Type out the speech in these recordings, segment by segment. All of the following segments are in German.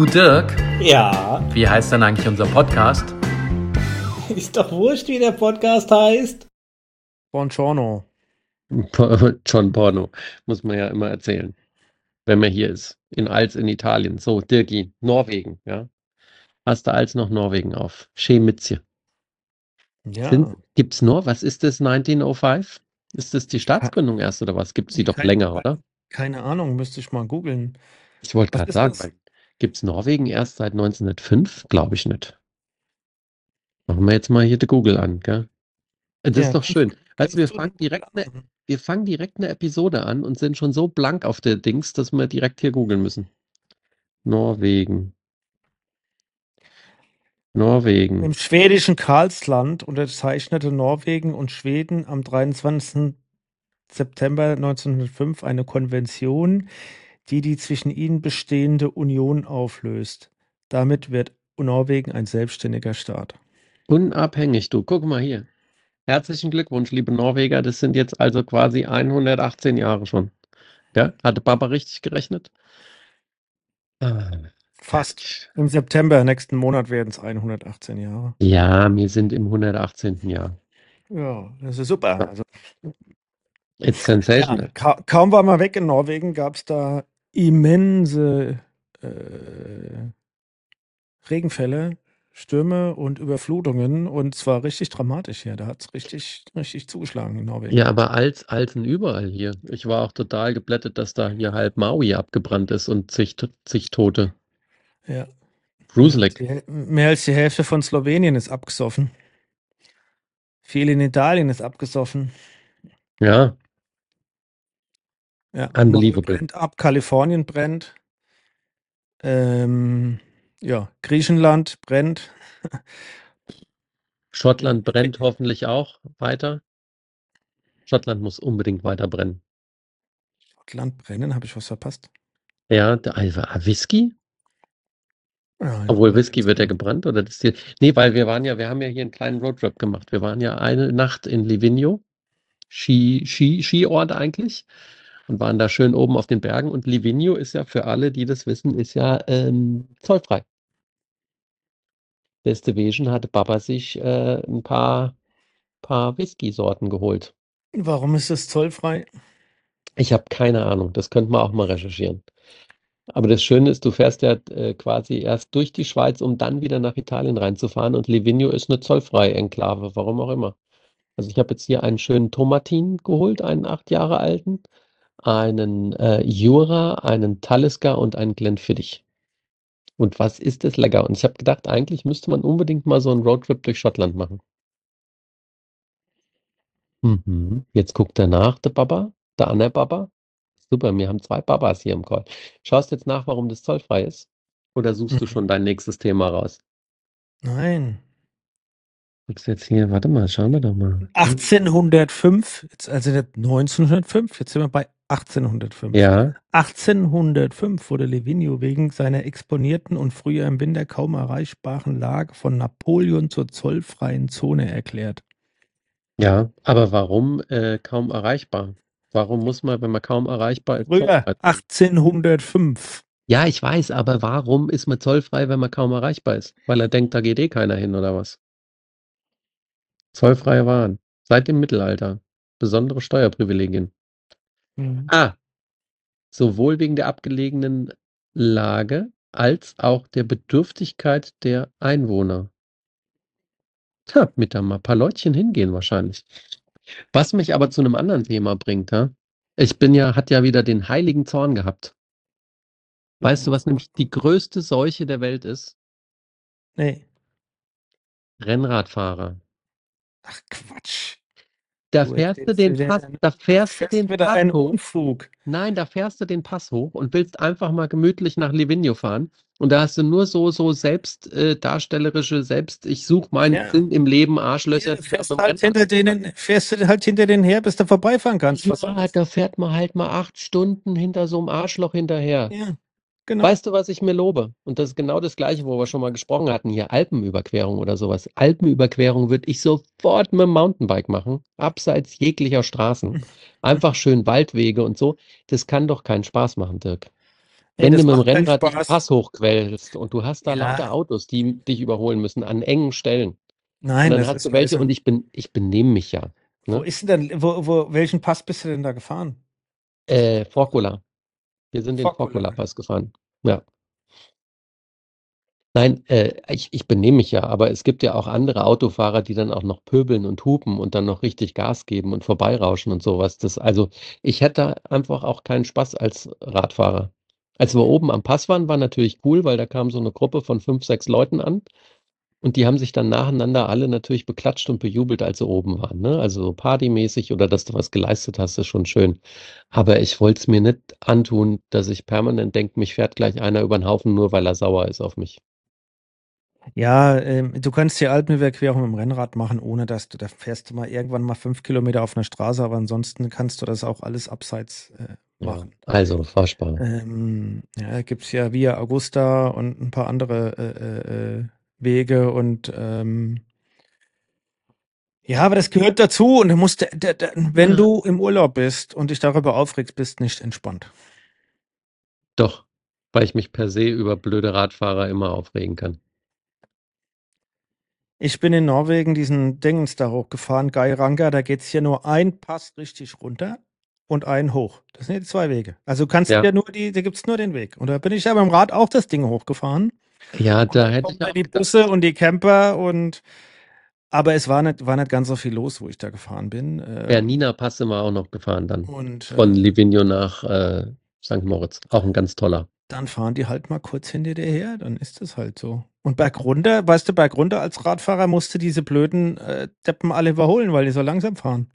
Du Dirk, Ja, wie heißt denn eigentlich unser Podcast? ist doch wurscht, wie der Podcast heißt. Buongiorno. John Porno, muss man ja immer erzählen, wenn man hier ist. In Als in Italien. So, Dirki, Norwegen, ja. Hast du als noch Norwegen auf? Schemitze. Ja, Sind, gibt's nur, was ist das 1905? Ist das die Staatsgründung erst oder was? Gibt's die doch Kein- länger, oder? keine Ahnung, müsste ich mal googeln. Ich wollte gerade sagen, weil gibt's Norwegen erst seit 1905? Glaube ich nicht. Machen wir jetzt mal hier die Google an, gell? Das Ja, ist doch schön. Du, wir fangen direkt eine machen. wir fangen direkt eine Episode an und sind schon so blank auf der Dings, dass wir direkt hier googeln müssen. Norwegen. Norwegen. Im schwedischen Karlsland unterzeichnete Norwegen und Schweden am 23. September 1905 eine Konvention, die die zwischen ihnen bestehende Union auflöst. Damit wird Norwegen ein selbstständiger Staat. Unabhängig, du. Guck mal hier. Herzlichen Glückwunsch, liebe Norweger. Das sind jetzt also quasi 118 Jahre schon. Ja? Hatte Papa richtig gerechnet? Ah, Fast. Im September nächsten Monat werden es 118 Jahre. Ja, wir sind im 118. Jahr. Ja, das ist super. Also, It's ja, sensational. ka kaum war man weg in Norwegen, gab es da immense äh, Regenfälle, Stürme und Überflutungen und zwar richtig dramatisch hier. Da hat es richtig, richtig zugeschlagen in Norwegen. Ja, aber als Alten überall hier. Ich war auch total geblättet, dass da hier halb Maui abgebrannt ist und zig, zig Tote. Ja. Häl- mehr als die Hälfte von Slowenien ist abgesoffen. Viel in Italien ist abgesoffen. Ja, Ja, Unbelievable. Brennt ab, Kalifornien brennt. Ähm, ja, Griechenland brennt. Schottland brennt hoffentlich auch weiter. Schottland muss unbedingt weiter brennen. Schottland brennen, habe ich was verpasst? Ja, der, also, ah, Whisky? Ja, Obwohl Whisky wird ja gebrannt oder das hier. Nee, weil wir waren ja, wir haben ja hier einen kleinen Roadtrip gemacht. Wir waren ja eine Nacht in Livigno, Ski, Ski, Skiort eigentlich, und waren da schön oben auf den Bergen. Und Livigno ist ja für alle, die das wissen, ist ja ähm, zollfrei. Deswegen hatte Papa sich äh, ein paar, paar Whisky-Sorten geholt. Warum ist es zollfrei? Ich habe keine Ahnung, das könnte man auch mal recherchieren. Aber das Schöne ist, du fährst ja äh, quasi erst durch die Schweiz, um dann wieder nach Italien reinzufahren. Und Livigno ist eine zollfreie Enklave, warum auch immer. Also ich habe jetzt hier einen schönen Tomatin geholt, einen acht Jahre alten, einen äh, Jura, einen Talisker und einen Glenfiddich. Und was ist das lecker? Und ich habe gedacht, eigentlich müsste man unbedingt mal so einen Roadtrip durch Schottland machen. Mhm. Jetzt guckt er nach, der Papa, der andere Papa. Super, wir haben zwei Babas hier im Call. Schaust jetzt nach, warum das zollfrei ist? Oder suchst du Mhm. schon dein nächstes Thema raus? Nein. Guckst jetzt hier, warte mal, schauen wir doch mal. 1805, jetzt, also nicht 1905, jetzt sind wir bei 1805. Ja, 1805 wurde Livigno wegen seiner exponierten und früher im Winter kaum erreichbaren Lage von Napoleon zur zollfreien Zone erklärt. ja, aber warum äh, kaum erreichbar? Warum muss man, wenn man kaum erreichbar ist, Früher, zollfrei? 1805. Ja, ich weiß, aber warum ist man zollfrei, wenn man kaum erreichbar ist? Weil er denkt, da geht eh keiner hin oder was? Zollfreie Waren. Seit dem Mittelalter. Besondere Steuerprivilegien. Mhm. Ah, sowohl wegen der abgelegenen Lage als auch der Bedürftigkeit der Einwohner. Tja, mit da mal ein paar Leutchen hingehen wahrscheinlich. Was mich aber zu einem anderen Thema bringt, ja? Ich bin ja, hat ja wieder den heiligen Zorn gehabt. Weißt du, was nämlich die größte Seuche der Welt ist? Nee. Rennradfahrer. Ach Quatsch. Da fährst du den Pass, da fährst du den Pass hoch. Unfug. Nein, da fährst du den Pass hoch und willst einfach mal gemütlich nach Livigno fahren. Und da hast du nur so, so selbst äh, darstellerische, selbst, ich suche meinen Ja. Sinn im Leben, Arschlöcher. Ja, fährst, halt hinter denen, fährst du halt hinter denen her, bis du vorbeifahren kannst. Ja, da fährt man halt mal acht Stunden hinter so einem Arschloch hinterher. Ja, genau. Weißt du, was ich mir lobe? Und das ist genau das Gleiche, wo wir schon mal gesprochen hatten, hier Alpenüberquerung oder sowas. Alpenüberquerung würde ich sofort mit dem Mountainbike machen, abseits jeglicher Straßen. Einfach schön Waldwege und so. Das kann doch keinen Spaß machen, Dirk. Wenn das du mit dem Rennrad den. Pass hochquälst und du hast da Ja. lauter Autos, die dich überholen müssen an engen Stellen. Nein, und dann das hast ist du welche also, und ich bin, ich benehme mich ja. wo Ne? ist denn wo, wo, welchen Pass bist du denn da gefahren? Äh, Forcola. Wir sind den Forcola. Forcola-Pass gefahren. Ja. Nein, äh, ich, ich benehme mich ja, aber es gibt ja auch andere Autofahrer, die dann auch noch pöbeln und hupen und dann noch richtig Gas geben und vorbeirauschen und sowas. Das, also ich hätte da einfach auch keinen Spaß als Radfahrer. Als wir oben am Pass waren, war natürlich cool, weil da kam so eine Gruppe von fünf, sechs Leuten an und die haben sich dann nacheinander alle natürlich beklatscht und bejubelt, als sie oben waren. Ne? Also so partymäßig oder dass du was geleistet hast, ist schon schön. Aber ich wollte es mir nicht antun, dass ich permanent denke, mich fährt gleich einer über den Haufen, nur weil er sauer ist auf mich. Ja, ähm, du kannst die Alpenüberquerung mit dem Rennrad machen, ohne dass du, da fährst du mal irgendwann mal fünf Kilometer auf einer Straße, aber ansonsten kannst du das auch alles abseits äh, Ja, machen. also furchtbar. Ähm, ja, gibt's ja Via Augusta und ein paar andere äh, äh, äh, Wege und ähm, ja, aber das gehört dazu und du musst, wenn du im Urlaub bist und dich darüber aufregst, bist nicht entspannt. Doch, weil ich mich per se über blöde Radfahrer immer aufregen kann. Ich bin in Norwegen diesen Dingens da hochgefahren, Geiranger, da geht's hier nur ein Pass richtig runter und einen hoch. Das sind die zwei Wege. Also du kannst Ja. ja nur die, da gibt's nur den Weg. Und da bin ich ja beim Rad auch das Ding hochgefahren. Ja, da hätte ich auch die Busse und die Camper und aber es war nicht, war nicht ganz so viel los, wo ich da gefahren bin. Ähm, Bernina Pass sind wir auch noch gefahren dann. und Von äh, Livigno nach äh, St. Moritz. Auch ein ganz toller. dann fahren die halt mal kurz hinter dir her, dann ist es halt so. Und bergunter, weißt du, bergunter als Radfahrer musst du diese blöden äh, Deppen alle überholen, weil die so langsam fahren.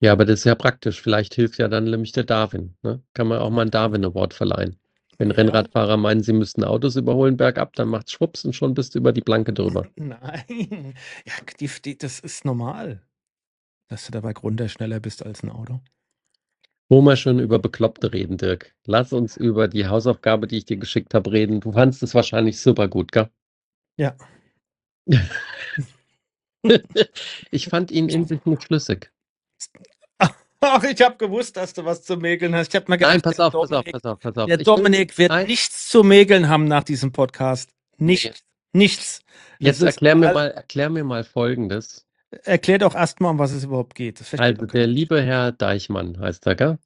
Ja, aber das ist ja praktisch. Vielleicht hilft ja dann nämlich der Darwin. Ne? Kann man auch mal einen Darwin Award verleihen. Wenn. Rennradfahrer meinen, sie müssten Autos überholen bergab, dann macht's schwupps und schon bist du über die Planke drüber. Nein, ja, die, die, das ist normal, dass du dabei runter schneller bist als ein Auto. Wo wir schon über Bekloppte reden, Dirk. Lass uns über die Hausaufgabe, die ich dir geschickt habe, reden. Du fandst es wahrscheinlich super gut, gell? Ja. Ich fand ihn in sich nicht schlüssig. Ach, ich habe gewusst, dass du was zu mäkeln hast. Ich habe mir gedacht, Nein, pass auf, pass auf, Dominik- pass auf, pass auf. Der Ich Dominik wird Nein. nichts zu mäkeln haben nach diesem Podcast. Nichts. Nichts. Das Jetzt erklär mir mal, erklär mir mal Folgendes. Erklär doch erstmal, um was es überhaupt geht. Also der liebe Herr Deichmann heißt er, gell?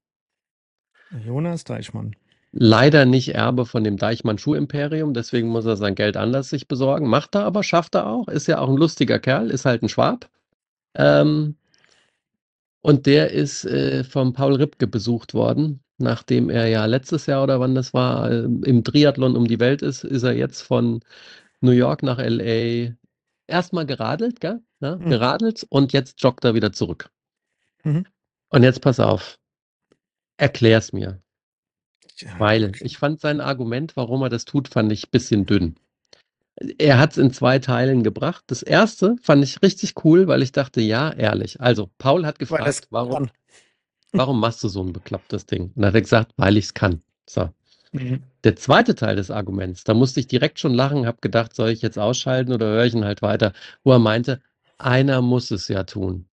Jonas Deichmann. Leider nicht Erbe von dem Deichmann Schuhimperium, deswegen muss er sein Geld anders sich besorgen. Macht er aber, schafft er auch. Ist ja auch ein lustiger Kerl, ist halt ein Schwab. Ähm, und der ist äh, vom Paul Ripke besucht worden, nachdem er ja letztes Jahr oder wann das war, äh, im Triathlon um die Welt ist, ist er jetzt von New York nach LA erstmal geradelt, gell? Ja, Mhm. geradelt und jetzt joggt er wieder zurück. Mhm. Und jetzt pass auf. Erklär's mir. Ja, Weil ich fand sein Argument, warum er das tut, fand ich ein bisschen dünn. Er hat es in zwei Teilen gebracht. Das erste fand ich richtig cool, weil ich dachte, ja, ehrlich. Also, Paul hat gefragt, warum, warum machst du so ein beklopptes Ding? Und dann hat er gesagt, weil ich es kann. So. Mhm. Der zweite Teil des Arguments, da musste ich direkt schon lachen, habe gedacht, soll ich jetzt ausschalten oder höre ich ihn halt weiter, wo er meinte, einer muss es ja tun.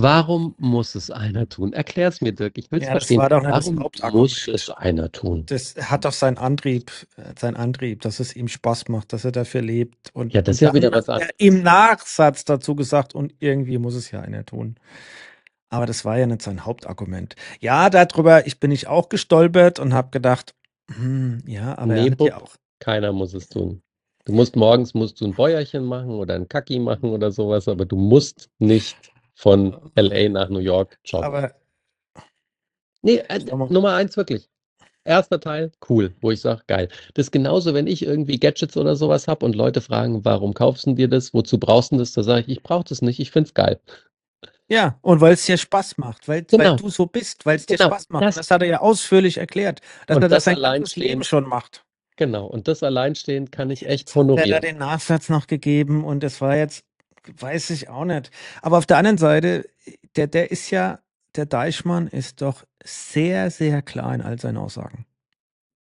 Warum muss es einer tun? Erklär es mir, Dirk. Ich will es Ja, das verstehen. war doch nicht das Warum Hauptargument. muss es einer tun? Das hat doch seinen Antrieb, äh, sein Antrieb, dass es ihm Spaß macht, dass er dafür lebt. Und, Ja, das ist ja wieder was anderes. er Im Nachsatz dazu gesagt, und irgendwie muss es ja einer tun. Aber das war ja nicht sein Hauptargument. Ja, darüber, ich bin ich auch gestolpert und habe gedacht, hm, ja, aber er Nee, hat ja Bub. auch. Keiner muss es tun. Du musst morgens musst du ein Bäuerchen machen oder ein Kacki machen oder sowas, aber du musst nicht von LA nach New York joggen. Aber Nee, äh. Nummer eins wirklich. Erster Teil, cool, wo ich sage, geil. Das ist genauso, wenn ich irgendwie Gadgets oder sowas habe und Leute fragen, warum kaufst du dir das, wozu brauchst du das? Da sage ich, ich brauche das nicht, ich finde es geil. ja, und weil es dir Spaß macht, weil, Genau. weil du so bist, weil es dir Genau, Spaß macht. das- das hat er ja ausführlich erklärt, dass Und er das das sein Leben schon macht. Genau, und das alleinstehend kann ich echt hat er honorieren. den Nachsatz noch gegeben und das war jetzt, weiß ich auch nicht. Aber auf der anderen Seite, der, der ist ja, der Deichmann ist doch sehr, sehr klar in all seinen Aussagen,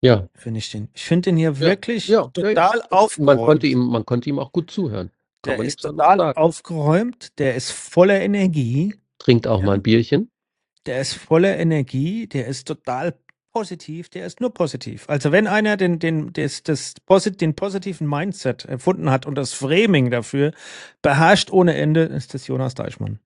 Ja, finde ich den. Ich finde den hier wirklich ja, ja, total man aufgeräumt. konnte ihm, man konnte ihm auch gut zuhören. Kann der man ist total sagen. aufgeräumt, der ist voller Energie, Trinkt auch Ja. mal ein Bierchen. der ist voller Energie, der ist total positiv, der ist nur positiv. Also wenn einer den, den, des, das, posit, den positiven Mindset erfunden hat und das Framing dafür beherrscht ohne Ende, ist das Jonas Deichmann.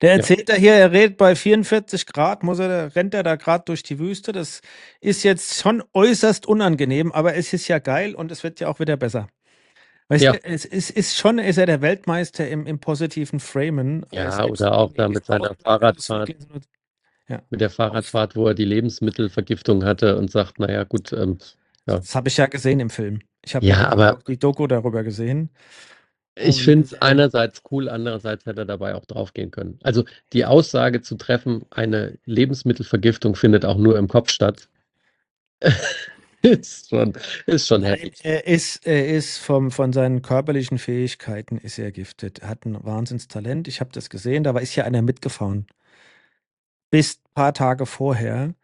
Der erzählt ja. da hier, er redet bei 44 Grad, muss er, rennt er da gerade durch die Wüste. Das ist jetzt schon äußerst unangenehm, aber es ist ja geil und es wird ja auch wieder besser. Weißt ja. du, es ist, ist schon, ist er der Weltmeister im, im positiven Framen. Ja, oder auch da mit seiner Fahrradfahrt. Ja. Mit der Fahrradfahrt, wo er die Lebensmittelvergiftung hatte und sagt, naja, gut. Ähm, ja. Das habe ich ja gesehen im Film. Ich habe ja, aber die Doku darüber gesehen. Ich finde es einerseits cool, andererseits hätte er dabei auch draufgehen können. Also die Aussage zu treffen, eine Lebensmittelvergiftung findet auch nur im Kopf statt, ist schon, ist schon heftig. Er ist, er ist vom, von seinen körperlichen Fähigkeiten ist er giftet. Er hat ein Wahnsinnstalent. Ich habe das gesehen, da war ist ja einer mitgefahren. Bis ein paar Tage vorher.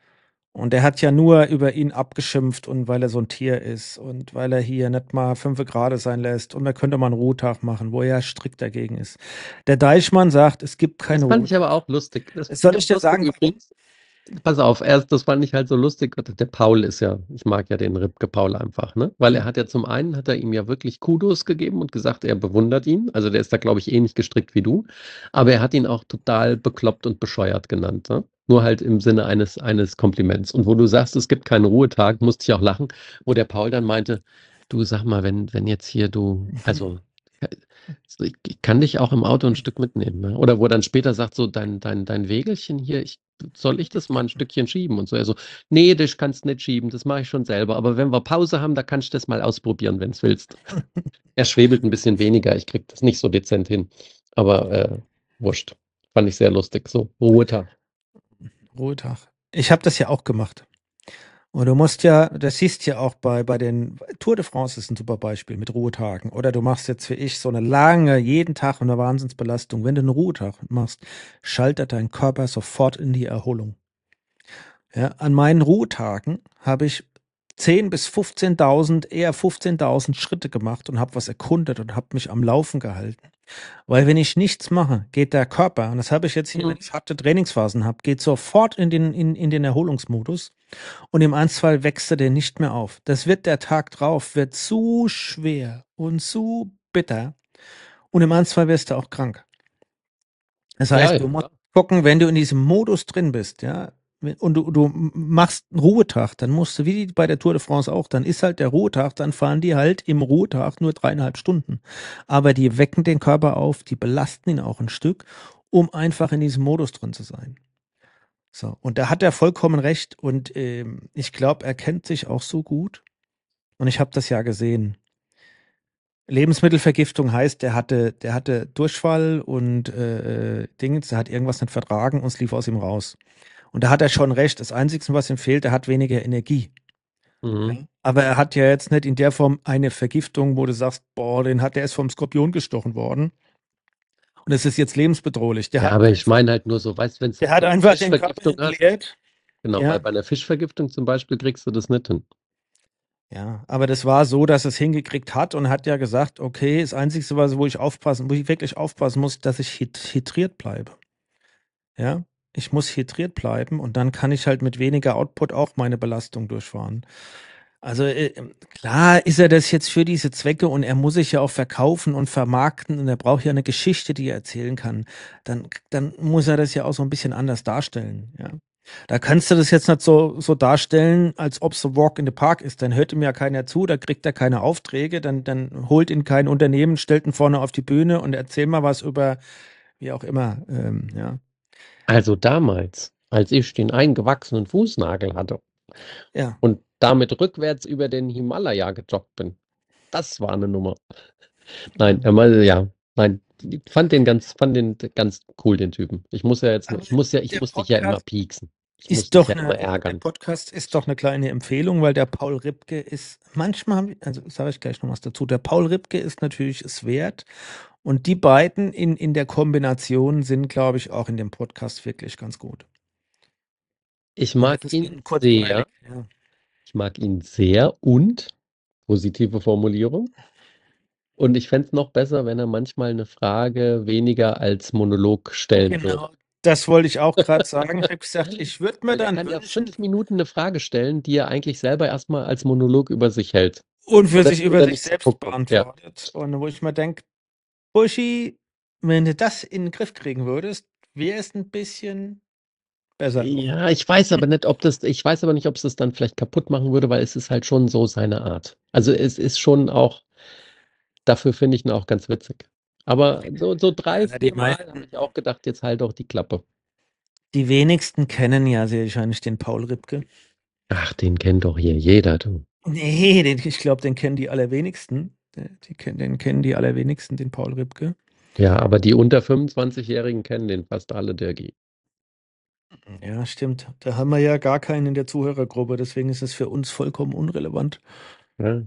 Und er hat ja nur über ihn abgeschimpft und weil er so ein Tier ist und weil er hier nicht mal fünf Grad sein lässt und er könnte mal einen Ruhetag machen, wo er strikt dagegen ist. Der Deichmann sagt, es gibt keine Das fand Ruhe. ich aber auch lustig. Das soll ich dir sagen? Übrigens, Pass auf, erst, das fand ich halt so lustig. Der Paul ist ja, ich mag ja den Ripke Paul einfach, ne? Weil er hat ja zum einen, hat er ihm ja wirklich Kudos gegeben und gesagt, er bewundert ihn. Also der ist da, glaube ich, ähnlich gestrickt wie du. Aber er hat ihn auch total bekloppt und bescheuert genannt, ne? Nur halt im Sinne eines, eines Kompliments. Und wo du sagst, es gibt keinen Ruhetag, musste ich auch lachen, wo der Paul dann meinte, du sag mal, wenn, wenn jetzt hier du, also ich kann dich auch im Auto ein Stück mitnehmen. Ne? Oder wo er dann später sagt, so dein, dein, dein Wegelchen hier, ich, soll ich das mal ein Stückchen schieben? Und so, er so, nee, das kannst nicht schieben, das mache ich schon selber. Aber wenn wir Pause haben, da kannst du das mal ausprobieren, wenn es willst. er schwebelt ein bisschen weniger, ich kriege das nicht so dezent hin. Aber äh, wurscht. Fand ich sehr lustig. So, Ruhetag. Ruhetag. Ich habe das ja auch gemacht. Und du musst ja, das siehst ja auch bei, bei den Tour de France ist ein super Beispiel mit Ruhetagen. Oder du machst jetzt wie ich so eine lange, jeden Tag eine Wahnsinnsbelastung. Wenn du einen Ruhetag machst, schaltet dein Körper sofort in die Erholung. Ja, an meinen Ruhetagen habe ich 10 bis 15.000, eher 15.000 Schritte gemacht und habe was erkundet und habe mich am Laufen gehalten. Weil wenn ich nichts mache, geht der Körper, und das habe ich jetzt hier, wenn ich harte Trainingsphasen habe, geht sofort in den, in, in den Erholungsmodus und im Einzelfall wächst er nicht mehr auf. Das wird der Tag drauf, wird zu schwer und zu bitter und im Einzelfall wirst du auch krank. Das heißt, ja, ja. du musst gucken, wenn du in diesem Modus drin bist, ja, und du, du machst einen Ruhetag, dann musst du, wie bei der Tour de France auch, dann ist halt der Ruhetag, dann fahren die halt im Ruhetag nur dreieinhalb Stunden. Aber die wecken den Körper auf, die belasten ihn auch ein Stück, um einfach in diesem Modus drin zu sein. So, und da hat er vollkommen recht und ähm, ich glaube, er kennt sich auch so gut. Und ich habe das ja gesehen. Lebensmittelvergiftung heißt, der hatte, der hatte Durchfall und äh, äh Dinge, der hat irgendwas nicht vertragen und es lief aus ihm raus. Und da hat er schon recht. Das Einzige, was ihm fehlt, er hat weniger Energie. Mhm. Aber er hat ja jetzt nicht in der Form eine Vergiftung, wo du sagst, boah, den hat, der ist vom Skorpion gestochen worden. Und es ist jetzt lebensbedrohlich. Der ja, aber ich meine halt nur so, weißt du, wenn es. Der hat einfach den Körper entleert. Genau, ja. bei einer Fischvergiftung zum Beispiel kriegst du das nicht hin. Ja, aber das war so, dass es hingekriegt hat und hat ja gesagt, okay, das Einzige, wo ich aufpassen, wo ich wirklich aufpassen muss, dass ich hydriert bleibe. Ja, ich muss hydriert bleiben und dann kann ich halt mit weniger Output auch meine Belastung durchfahren. Also äh, klar ist er das jetzt für diese Zwecke und er muss sich ja auch verkaufen und vermarkten und er braucht ja eine Geschichte, die er erzählen kann. Dann, dann muss er das ja auch so ein bisschen anders darstellen. Ja. Da kannst du das jetzt nicht so, so darstellen, als ob es ein Walk in the Park ist. Dann hört ihm ja keiner zu, da kriegt er keine Aufträge, dann, dann holt ihn kein Unternehmen, stellt ihn vorne auf die Bühne und erzählt mal was über, wie auch immer. Ähm, ja. Also damals, als ich den eingewachsenen Fußnagel hatte Ja. und damit rückwärts über den Himalaya gejoggt bin, das war eine Nummer. Nein, er ja, nein, ich fand den ganz, fand den ganz cool, den Typen. Ich muss ja jetzt, ich muss ja, ich muss dich ja immer pieksen. Ich ist doch ja immer ärgern. der Podcast ist doch eine kleine Empfehlung, weil der Paul Ripke ist manchmal, also sage ich gleich noch was dazu, der Paul Ripke ist natürlich es wert und die beiden in, in der Kombination sind, glaube ich, auch in dem Podcast wirklich ganz gut. Ich mag ihn sehr. Ja. Ich mag ihn sehr und positive Formulierung. Und ich fände es noch besser, wenn er manchmal eine Frage weniger als Monolog stellen genau, würde. Das wollte ich auch gerade sagen. Ich habe gesagt, ich würde mir dann kann ja fünf Minuten eine Frage stellen, die er eigentlich selber erstmal als Monolog über sich hält. und für Oder sich über sich selbst guckt. Ja. beantwortet. Und wo ich mir denke, Buschi, wenn du das in den Griff kriegen würdest, wäre es ein bisschen besser. Ja, ich weiß aber nicht, ob das, ich weiß aber nicht, ob es das dann vielleicht kaputt machen würde, weil es ist halt schon so seine Art. Also es ist schon auch, dafür finde ich ihn auch ganz witzig. Aber so, so drei, Ja, vier Mal habe ich auch gedacht, jetzt halt doch die Klappe. Die wenigsten kennen ja sehr wahrscheinlich den Paul Ripke. Ach, den kennt doch hier jeder, du. Nee, den, ich glaube, den kennen die allerwenigsten. Die, kennen- den kennen die allerwenigsten, den Paul Ripke. Ja, aber die unter 25-Jährigen kennen den fast alle, Dirgi. Ja, stimmt. Da haben wir ja gar keinen in der Zuhörergruppe, deswegen ist es für uns vollkommen unrelevant. Ja,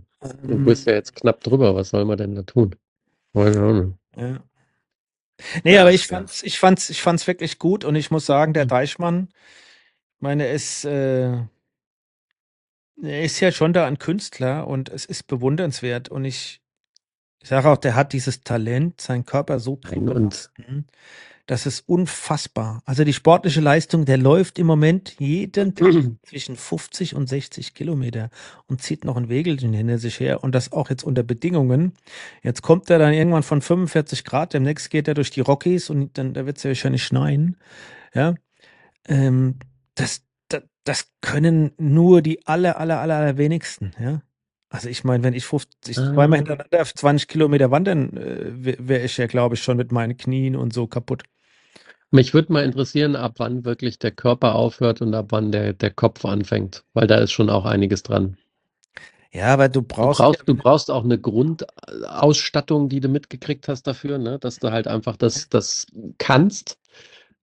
du Ähm, bist ja jetzt knapp drüber, was soll man denn da tun? Ja. Nee, aber ich fand's, ich fand's, ich fand's wirklich gut und ich muss sagen, der Mhm. Deichmann, ich meine, ist, äh, er ist ja schon da ein Künstler und es ist bewundernswert und ich, ich sage auch, der hat dieses Talent, seinen Körper so zu belasten. Das ist unfassbar. Also die sportliche Leistung, der läuft im Moment jeden Tag zwischen 50 und 60 Kilometer und zieht noch ein Wägelchen hinter sich her und das auch jetzt unter Bedingungen. Jetzt kommt er dann irgendwann von 45 Grad, demnächst geht er durch die Rockies und dann da wird es ja wahrscheinlich schneien. Ja, ähm, das, das, das können nur die aller, aller, aller, aller wenigsten. Ja, also ich meine, wenn ich 50, Ah. zweimal hintereinander 20 Kilometer wandern, äh, wäre ich ja, glaube ich, schon mit meinen Knien und so kaputt. mich würde mal interessieren, ab wann wirklich der Körper aufhört und ab wann der, der Kopf anfängt, weil da ist schon auch einiges dran. Ja, aber du Du brauchst, brauchst, ja, du brauchst auch eine Grundausstattung, die du mitgekriegt hast dafür, ne? Dass du halt einfach das, das kannst,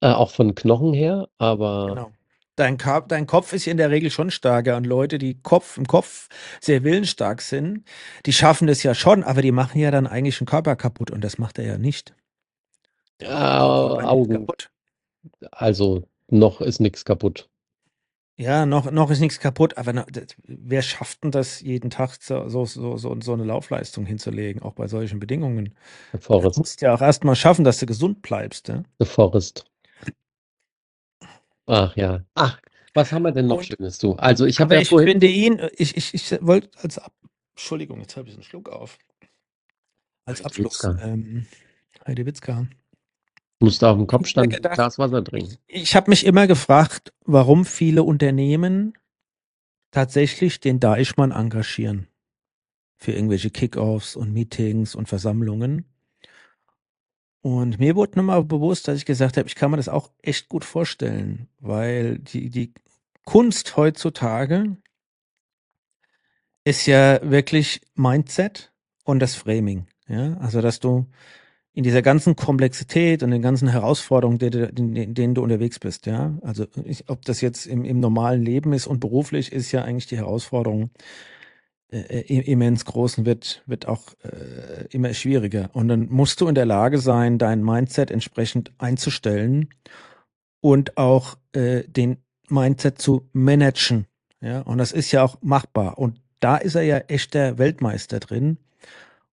äh, auch von Knochen her, aber Genau. Dein, dein Kopf ist ja in der Regel schon stärker und Leute, die Kopf im Kopf sehr willensstark sind, die schaffen das ja schon, aber die machen ja dann eigentlich den Körper kaputt und das macht er ja nicht. Nicht Augen. kaputt. Also noch ist nichts kaputt. Ja, noch, noch ist nichts kaputt, aber na, das, wer schafft denn das jeden Tag so, so, so, so, so eine Laufleistung hinzulegen, auch bei solchen Bedingungen? The Du Forest. musst ja auch erstmal schaffen, dass du gesund bleibst. Ja? The Forest. Ach ja. Ach, was haben wir denn noch Und- Schönes, du? Also ich habe ja ich vorhin. finde ihn, ich, ich, ich wollte als Ab Entschuldigung, jetzt habe ich einen Schluck auf. Als Abschluss, ähm, Heidi Witzka. Musste auf dem Ich Kopf standen, gedacht- Glas Wasser trinken. Ich habe mich immer gefragt, warum viele Unternehmen tatsächlich den Deichmann engagieren. Für irgendwelche Kickoffs und Meetings und Versammlungen. Und mir wurde nochmal bewusst, dass ich gesagt habe, ich kann mir das auch echt gut vorstellen, weil die, die Kunst heutzutage ist ja wirklich Mindset und das Framing. Ja, also dass du in dieser ganzen Komplexität und den ganzen Herausforderungen, in denen du unterwegs bist, ja. Also ich, ob das jetzt im, im normalen Leben ist und beruflich, ist ja eigentlich die Herausforderung äh, äh, immens groß und wird, wird auch äh, immer schwieriger. Und dann musst du in der Lage sein, dein Mindset entsprechend einzustellen und auch äh, den Mindset zu managen. Ja, und das ist ja auch machbar. Und da ist er ja echter Weltmeister drin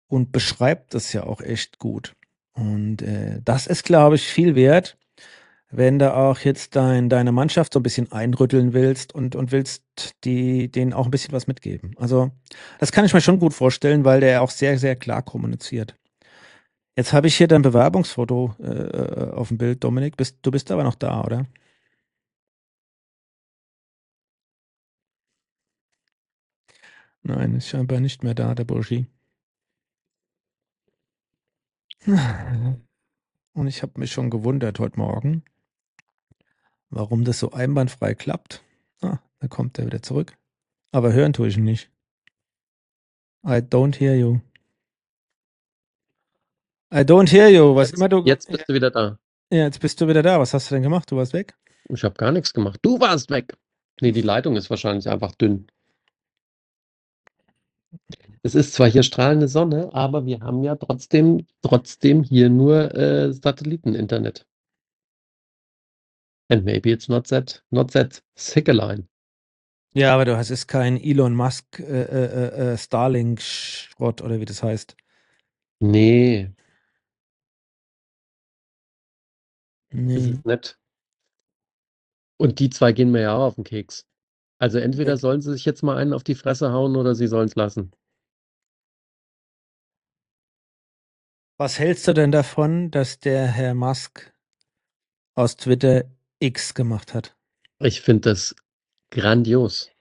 und beschreibt das ja auch echt gut. Und äh, das ist, glaube ich, viel wert, wenn du auch jetzt dein, deine Mannschaft so ein bisschen einrütteln willst und, und willst die, denen auch ein bisschen was mitgeben. Also, das kann ich mir schon gut vorstellen, weil der auch sehr, sehr klar kommuniziert. Jetzt habe ich hier dein Bewerbungsfoto äh, auf dem Bild, Dominik. Bist, du bist aber noch da, oder? Nein, ist scheinbar nicht mehr da, der Burschi. Und ich habe mich schon gewundert heute Morgen, warum das so einwandfrei klappt. Ah, da kommt er wieder zurück. Aber hören tue ich ihn nicht. I don't hear you. I don't hear you. Was Jetzt, immer du. jetzt bist du wieder da. ja, jetzt bist du wieder da. Was hast du denn gemacht? Du warst weg? Ich habe gar nichts gemacht. Du warst weg. Nee, die Leitung ist wahrscheinlich einfach dünn. Es ist zwar hier strahlende Sonne, aber wir haben ja trotzdem, trotzdem hier nur äh, Satelliteninternet. And maybe it's not that, not that a line. Ja, aber du hast ist kein Elon Musk äh, äh, äh, Starlink-Schrott oder wie das heißt. Nee, das Nee. ist nicht. Und die zwei gehen mir ja auch auf den Keks. Also entweder sollen sie sich jetzt mal einen auf die Fresse hauen oder sie sollen es lassen. Was hältst du denn davon, dass der Herr Musk aus Twitter X gemacht hat? Ich finde das grandios.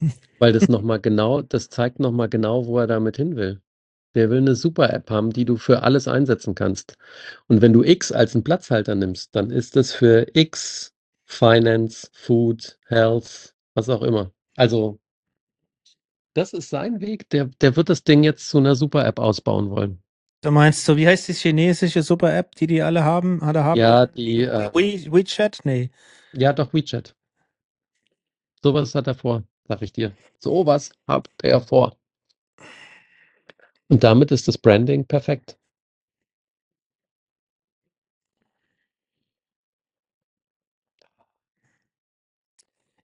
Weil das nochmal genau, das zeigt nochmal genau, wo er damit hin will. Der will eine Super-App haben, die du für alles einsetzen kannst. Und wenn du X als einen Platzhalter nimmst, dann ist das für X, Finance, Food, Health, was auch immer. Also, das ist sein Weg. Der, der wird das Ding jetzt zu einer Super-App ausbauen wollen. Du meinst so, wie heißt die chinesische Super-App, die die alle haben? Alle haben? Ja, die, äh, We, WeChat? Nee. ja, doch WeChat. Sowas hat er vor, sag ich dir. Sowas hat er vor. Und damit ist das Branding perfekt.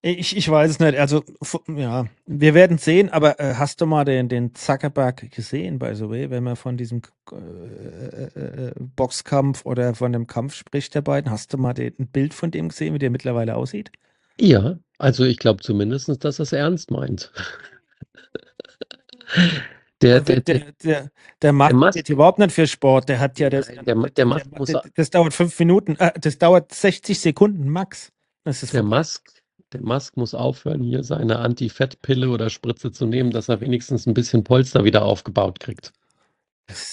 Ich, ich weiß es nicht. Also, ja, wir werden sehen, aber äh, hast du mal den, den Zuckerberg gesehen, by the way, wenn man von diesem äh, äh, äh, Boxkampf oder von dem Kampf spricht der beiden? Hast du mal den, ein Bild von dem gesehen, wie der mittlerweile aussieht? Ja, also ich glaube zumindest, dass er es ernst meint. Der, der, der, der, der, der Musk- geht überhaupt nicht für Sport. Der hat ja das. Der der muss- das, dauert fünf Minuten, äh, das dauert 60 Sekunden max. Das ist der. Musk, der Musk muss aufhören, hier seine Anti-Fett-Pille oder Spritze zu nehmen, dass er wenigstens ein bisschen Polster wieder aufgebaut kriegt.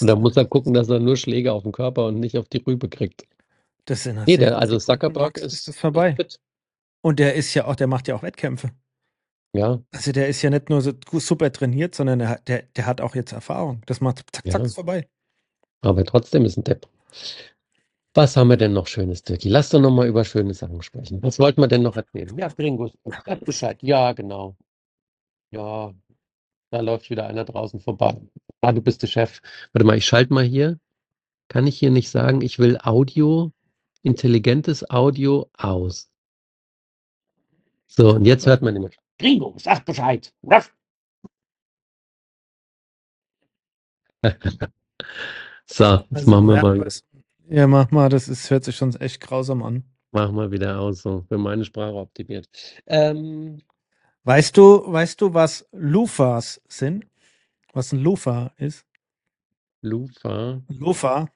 Und dann muss er gucken, dass er nur Schläge auf den Körper und nicht auf die Rübe kriegt. das sind Nee, 60 der, also Zuckerberg ist, ist vorbei. fit. Und der ist ja auch, der macht ja auch Wettkämpfe. Ja, Also der ist ja nicht nur so super trainiert, sondern der, hat- der, der hat auch jetzt Erfahrung. Das macht zack, zack, Ja. ist vorbei. aber trotzdem ist ein Depp. Was haben wir denn noch Schönes, Dirki? Lass doch noch mal über schöne Sachen sprechen. Was wollten wir denn noch erzählen? Ja, Gringos, sag Bescheid. Ja, genau. Ja, da läuft wieder einer draußen vorbei. Ah, du bist der Chef. Warte mal, ich schalte mal hier. Kann ich hier nicht sagen, ich will Audio, intelligentes Audio aus. So, und jetzt hört man immer. Gringo, sag Bescheid. Ruff. So, jetzt Also, machen wir mal, was- ja, mach mal, das ist, hört sich schon echt grausam an. mach mal wieder aus, so für meine Sprache optimiert. Ähm, Weißt du, weißt du, was Lufas sind? Was ein Lufa ist? Lufa, Lufa.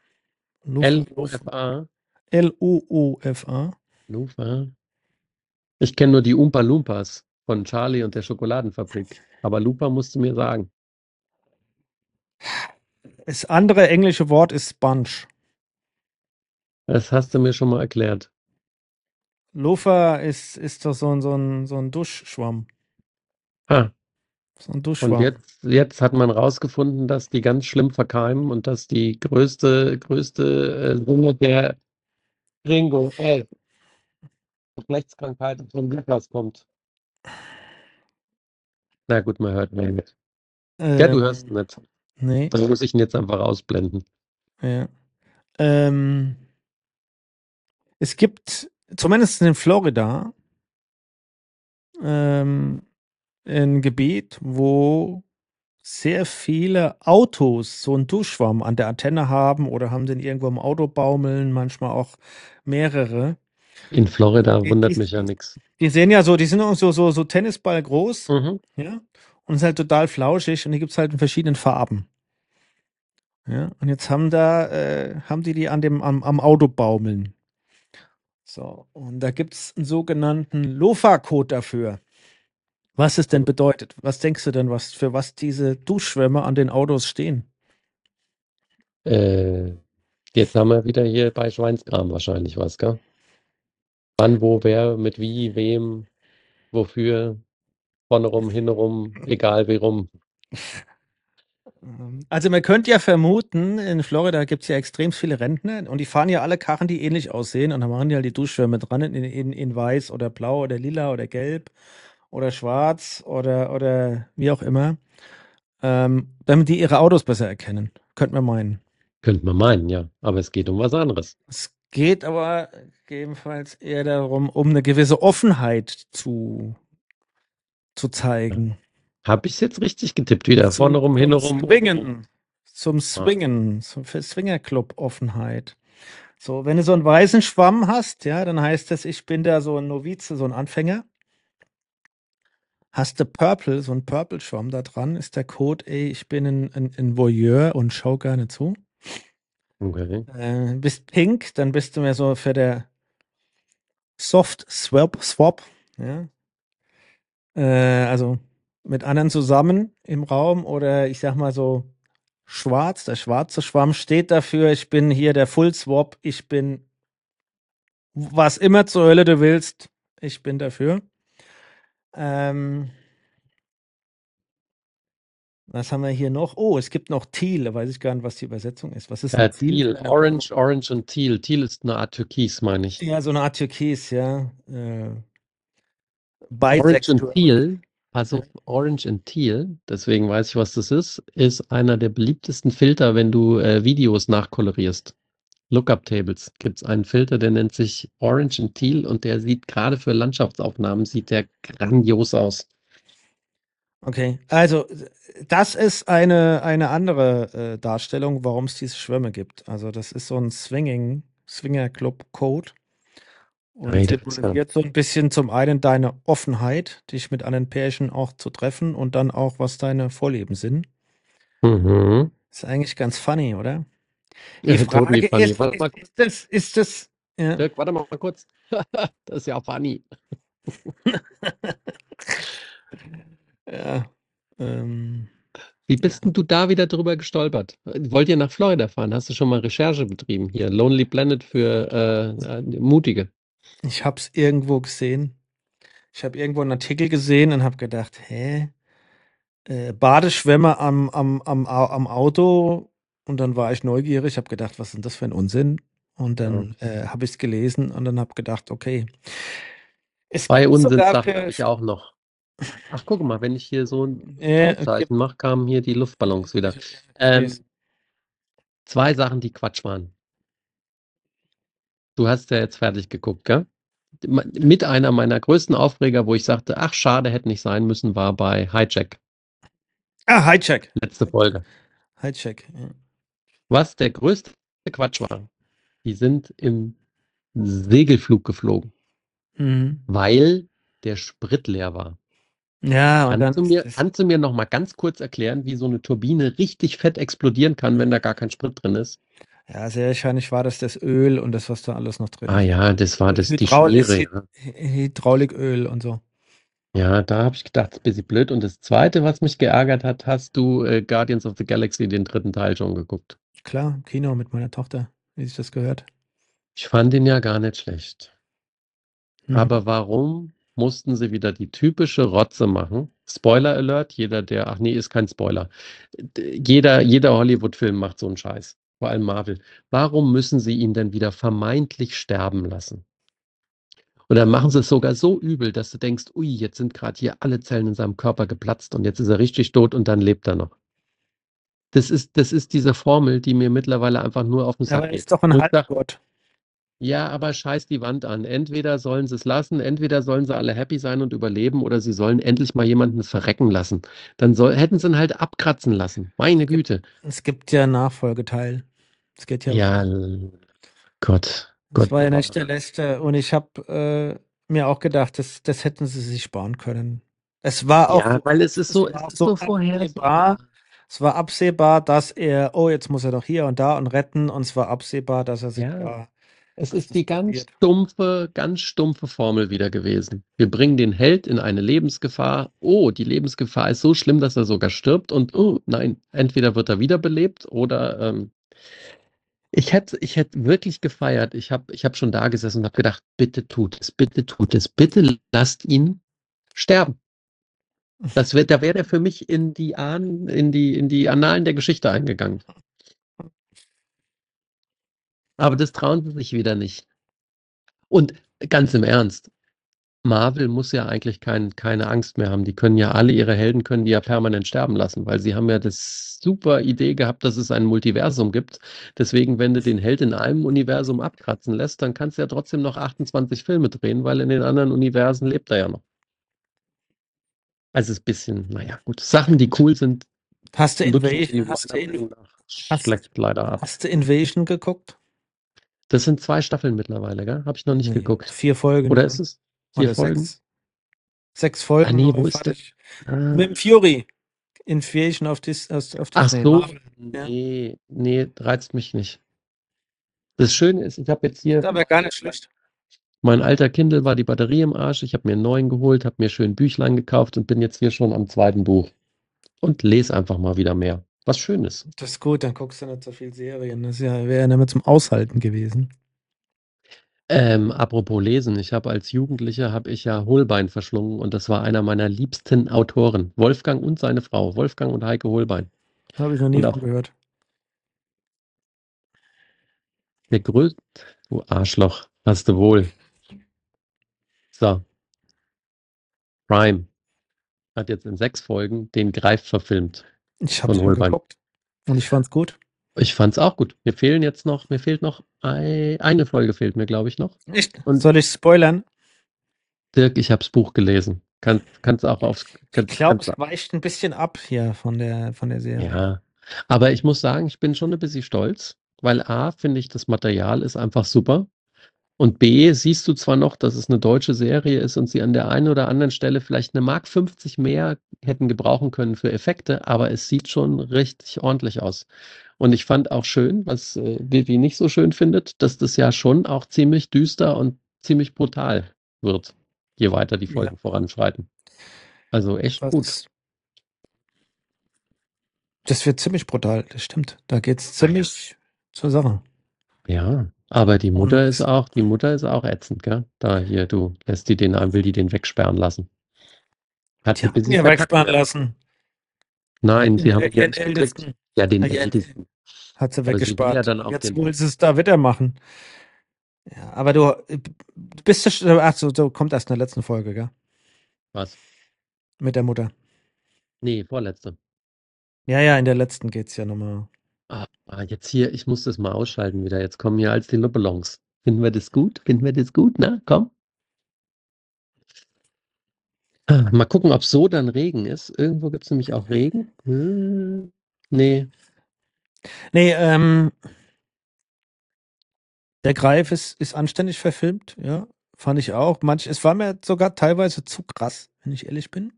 Lufa. L-U-U-F-A. Lufa. Ich kenne nur die Oompa Loompas von Charlie und der Schokoladenfabrik. Aber Lupa musst du mir sagen. Das andere englische Wort ist Sponge. Das hast du mir schon mal erklärt. Lofa ist, ist doch so ein, so ein, so ein Duschschwamm. Ah, So ein und Duschschwamm. jetzt, jetzt hat man rausgefunden, dass die ganz schlimm verkeimen und dass die größte, größte äh, Summe der Ringo, äh, Geschlechtskrankheit von Lukas kommt. Na gut, man hört mir mit. Ja, du Ähm, hörst nicht. Nee. Dann muss ich ihn jetzt einfach ausblenden. Ja. Ähm, es gibt, zumindest in Florida, ähm, ein Gebiet, wo sehr viele Autos so einen Duschschwamm an der Antenne haben oder haben den irgendwo im Auto baumeln, manchmal auch mehrere. In Florida wundert die- mich ja nichts. Die sehen ja so, die sind auch so, so, so Tennisball groß, Mhm. ja, und ist halt total flauschig und die gibt es halt in verschiedenen Farben. Ja, und jetzt haben da, äh, haben die die an dem, am, am Auto baumeln. So, und da gibt es einen sogenannten LOFA-Code dafür. Was es denn bedeutet. Was denkst du denn, was, für was diese Duschschwämme an den Autos stehen? Äh, jetzt haben wir wieder hier bei Schweinskram wahrscheinlich was, gell? Wann, wo, wer, mit wie, wem, wofür, vorne rum, hinten rum, egal wie rum. Also man könnte ja vermuten, in Florida gibt es ja extrem viele Rentner und die fahren ja alle Karren, die ähnlich aussehen und dann machen die halt die Duschschwämme dran in, in, in weiß oder blau oder lila oder gelb oder schwarz oder, oder wie auch immer, ähm, damit die ihre Autos besser erkennen. Könnte man meinen. Könnte man meinen, ja. Aber es geht um was anderes. Es geht aber gegebenenfalls eher darum, um eine gewisse Offenheit zu, zu zeigen. Habe ich es jetzt richtig getippt wieder? Vorne rum, hinten zum rum. Swingen. Zum Swingen. Zum, für Swingerclub Offenheit. So, wenn du so einen weißen Schwamm hast, ja, dann heißt das, ich bin da so ein Novize, so ein Anfänger. Hast du Purple, so ein Purple-Schwamm da dran, ist der Code, ey, ich bin ein, ein, ein Voyeur und schau gerne zu. Okay. Äh, bist pink, dann bist du mehr so für der Soft Swap, Swap, ja. Äh, also mit anderen zusammen im Raum oder ich sag mal so schwarz, der schwarze Schwamm steht dafür, ich bin hier der Full Swap, ich bin was immer zur Hölle du willst, ich bin dafür. Ähm, was haben wir hier noch? Oh, es gibt noch Teal, da weiß ich gar nicht, was die Übersetzung ist. Was ist Ja, Teal? Teal, Orange, Orange und Teal. Teal ist eine Art Türkis, meine ich. Ja, so eine Art Türkis, ja. Äh, Orange und Teal, auf, Orange und Teal, deswegen weiß ich, was das ist, ist einer der beliebtesten Filter, wenn du äh, Videos nachkolorierst. Lookup-Tables gibt es einen Filter, der nennt sich Orange and Teal und der sieht gerade für Landschaftsaufnahmen, sieht der grandios aus. Okay, also das ist eine, eine andere äh, Darstellung, warum es diese Schwämme gibt. Also das ist so ein Swinging, Swinger Club Code und ja- symbolisiert so ein bisschen zum einen deine Offenheit, dich mit anderen Pärchen auch zu treffen und dann auch, was deine Vorlieben sind. Mhm. Ist eigentlich ganz funny, oder? Die Ja, Frage funny. ist, Warte mal, ist, das, ist das, ja, Dirk, warte mal kurz. Das ist ja funny. ja, ähm, Wie bist denn du da wieder drüber gestolpert? Wollt ihr nach Florida fahren? Hast du schon mal Recherche betrieben? Hier, Lonely Planet für äh, äh, Mutige. Ich habe es irgendwo gesehen. Ich habe irgendwo einen Artikel gesehen und habe gedacht, hä? Äh, Badeschwämme am, am, am, Au- am Auto. Und dann war ich neugierig, habe gedacht, was ist denn das für ein Unsinn? Und dann äh, habe ich es gelesen und dann habe gedacht, okay. Es Zwei gibt sogar für- habe ich auch noch. Ach, guck mal, wenn ich hier so ein Äh, Zeichen mache, kamen hier die Luftballons wieder. Ähm, zwei Sachen, die Quatsch waren. Du hast ja jetzt fertig geguckt, gell? Mit einer meiner größten Aufreger, wo ich sagte, ach schade, hätte nicht sein müssen, war bei Hijack, ah, Hijack. letzte Folge. Hijack. Ja. Was der größte Quatsch war, die sind im Segelflug geflogen, Mhm. weil der Sprit leer war. Ja, und Kannst du dann mir, ist kannst du mir noch mal ganz kurz erklären, wie so eine Turbine richtig fett explodieren kann, wenn da gar kein Sprit drin ist? Ja, sehr wahrscheinlich war das das Öl und das, was da alles noch drin Ah ja, das war das die Hydraulik- Schmiere. Ja. Hydrauliköl und so. Ja, da habe ich gedacht, das ist ein bisschen blöd. Und das Zweite, was mich geärgert hat, hast du äh, Guardians of the Galaxy, den dritten Teil, schon geguckt. Klar, im Kino mit meiner Tochter, wie sich das gehört. Ich fand ihn ja gar nicht schlecht. Mhm. Aber warum mussten sie wieder die typische Rotze machen? Spoiler Alert, jeder, der, ach nee, ist kein Spoiler. Jeder, jeder Hollywood-Film macht so einen Scheiß, vor allem Marvel. Warum müssen sie ihn denn wieder vermeintlich sterben lassen? Und dann machen sie es sogar so übel, dass du denkst, ui, jetzt sind gerade hier alle Zellen in seinem Körper geplatzt und jetzt ist er richtig tot und dann lebt er noch. Das ist, das ist diese Formel, die mir mittlerweile einfach nur auf den Sack aber er geht. ist doch ein Halbgott. ja, aber scheiß die Wand an. Entweder sollen sie es lassen, entweder sollen sie alle happy sein und überleben, oder sie sollen endlich mal jemanden verrecken lassen. Dann soll, hätten sie ihn halt abkratzen lassen. Meine Güte. Es gibt ja Nachfolgeteil. Es geht ja. Ja, l- Gott. das Gott. war ja nicht der letzte. Und ich habe äh, mir auch gedacht, das, das hätten sie sich sparen können. Es war auch, Ja, weil es ist so, war es ist so absehbar. vorhersehbar. Es war absehbar, dass er, oh, jetzt muss er doch hier und da und retten. Und es war absehbar, dass er sich Ja. da. Es ist die ganz stumpfe, ganz stumpfe Formel wieder gewesen. Wir bringen den Held in eine Lebensgefahr. Oh, die Lebensgefahr ist so schlimm, dass er sogar stirbt. Und oh, nein, entweder wird er wiederbelebt oder ähm, ich hätte, ich hätte wirklich gefeiert. Ich habe, ich habe schon da gesessen und habe gedacht, bitte tut es, bitte tut es, bitte lasst ihn sterben. Das wär, da wäre er für mich in die Ahnen, in die, in die Annalen der Geschichte eingegangen. Aber das trauen sie sich wieder nicht. Und ganz im Ernst, Marvel muss ja eigentlich kein, keine Angst mehr haben. Die können ja alle ihre Helden können die ja permanent sterben lassen, weil sie haben ja das super Idee gehabt, dass es ein Multiversum gibt. Deswegen, wenn du den Held in einem Universum abkratzen lässt, dann kannst du ja trotzdem noch 28 Filme drehen, weil in den anderen Universen lebt er ja noch. Also ist ein bisschen, naja, gut. Sachen, die cool sind, Hast du Invasion, hast du, In- hast- schlecht leider ab. hast du Invasion geguckt? Das sind zwei Staffeln mittlerweile, gell? Habe ich noch nicht Nee, geguckt. Vier Folgen. Oder ist es vier Oder Folgen? sechs. Sechs Folgen. Ah, nee, wo ist fertig. Ah. Mit dem Fury. Invasion auf, Dis auf, auf Ach so, Marvel. Ja. nee, nee, reizt mich nicht. Das Schöne ist, ich habe jetzt hier Ist aber gar nicht schlecht. Mein alter Kindle war die Batterie im Arsch. Ich habe mir einen neuen geholt, habe mir schön Büchlein gekauft und bin jetzt hier schon am zweiten Buch. Und lese einfach mal wieder mehr. Was schön ist. Das ist gut, dann guckst du nicht so viel Serien. Das ja, wäre ja nicht mehr zum Aushalten gewesen. Ähm, apropos Lesen, ich habe als Jugendlicher habe ich ja Holbein verschlungen und das war einer meiner liebsten Autoren. Wolfgang und seine Frau, Wolfgang und Heike Holbein. Habe ich noch nie auch- gehört. Der größte, du Arschloch, hast du wohl. So. Prime hat jetzt in sechs Folgen den Greif verfilmt. Ich habe Holbein. geguckt. Und ich fand's gut. Ich fand's auch gut. Mir fehlen jetzt noch, mir fehlt noch ei- eine Folge fehlt mir, glaube ich, noch. Echt? Und- Soll ich spoilern? Dirk, ich hab's Buch gelesen. Kann, kannst auch aufs. Kann, Ich glaube, es weicht ein bisschen ab hier von der, von der Serie. ja. Aber ich muss sagen, ich bin schon ein bisschen stolz, weil A, finde ich, das Material ist einfach super. Und B, siehst du zwar noch, dass es eine deutsche Serie ist und sie an der einen oder anderen Stelle vielleicht eine Mark 50 mehr hätten gebrauchen können für Effekte, aber es sieht schon richtig ordentlich aus. Und ich fand auch schön, was äh, Vivi nicht so schön findet, dass das ja schon auch ziemlich düster und ziemlich brutal wird, je weiter die Ja. Folgen voranschreiten. Also echt Das, gut. das wird ziemlich brutal, das stimmt. Da geht's ziemlich zur Sache. Ja, aber die Mutter Und- ist auch, die Mutter ist auch ätzend, gell? Da hier, du lässt die den, will die den wegsperren lassen. Hat Die sie mir wegsperren lassen. Nein, sie haben Den ja. Ältesten Ja, den ja, ältesten. Hat sie weggespart. ja Jetzt will sie es da wieder machen. Ja, aber du äh, du bist ja schon, ach so, so kommt erst in der letzten Folge, gell? Was? Mit der Mutter. Nee, vorletzte. Ja, ja, in der letzten geht's ja nochmal. Ah, ah, jetzt hier, ich muss das mal ausschalten wieder. Jetzt kommen hier als die Luppelongs. Finden wir das gut? Finden wir das gut? Na, komm. Ah, Mal gucken, ob so dann Regen ist. Irgendwo gibt es nämlich auch Regen. Hm, nee. Nee, ähm, der Greif ist, ist anständig verfilmt, ja. Fand ich auch. Manch, es war mir sogar teilweise zu krass, wenn ich ehrlich bin.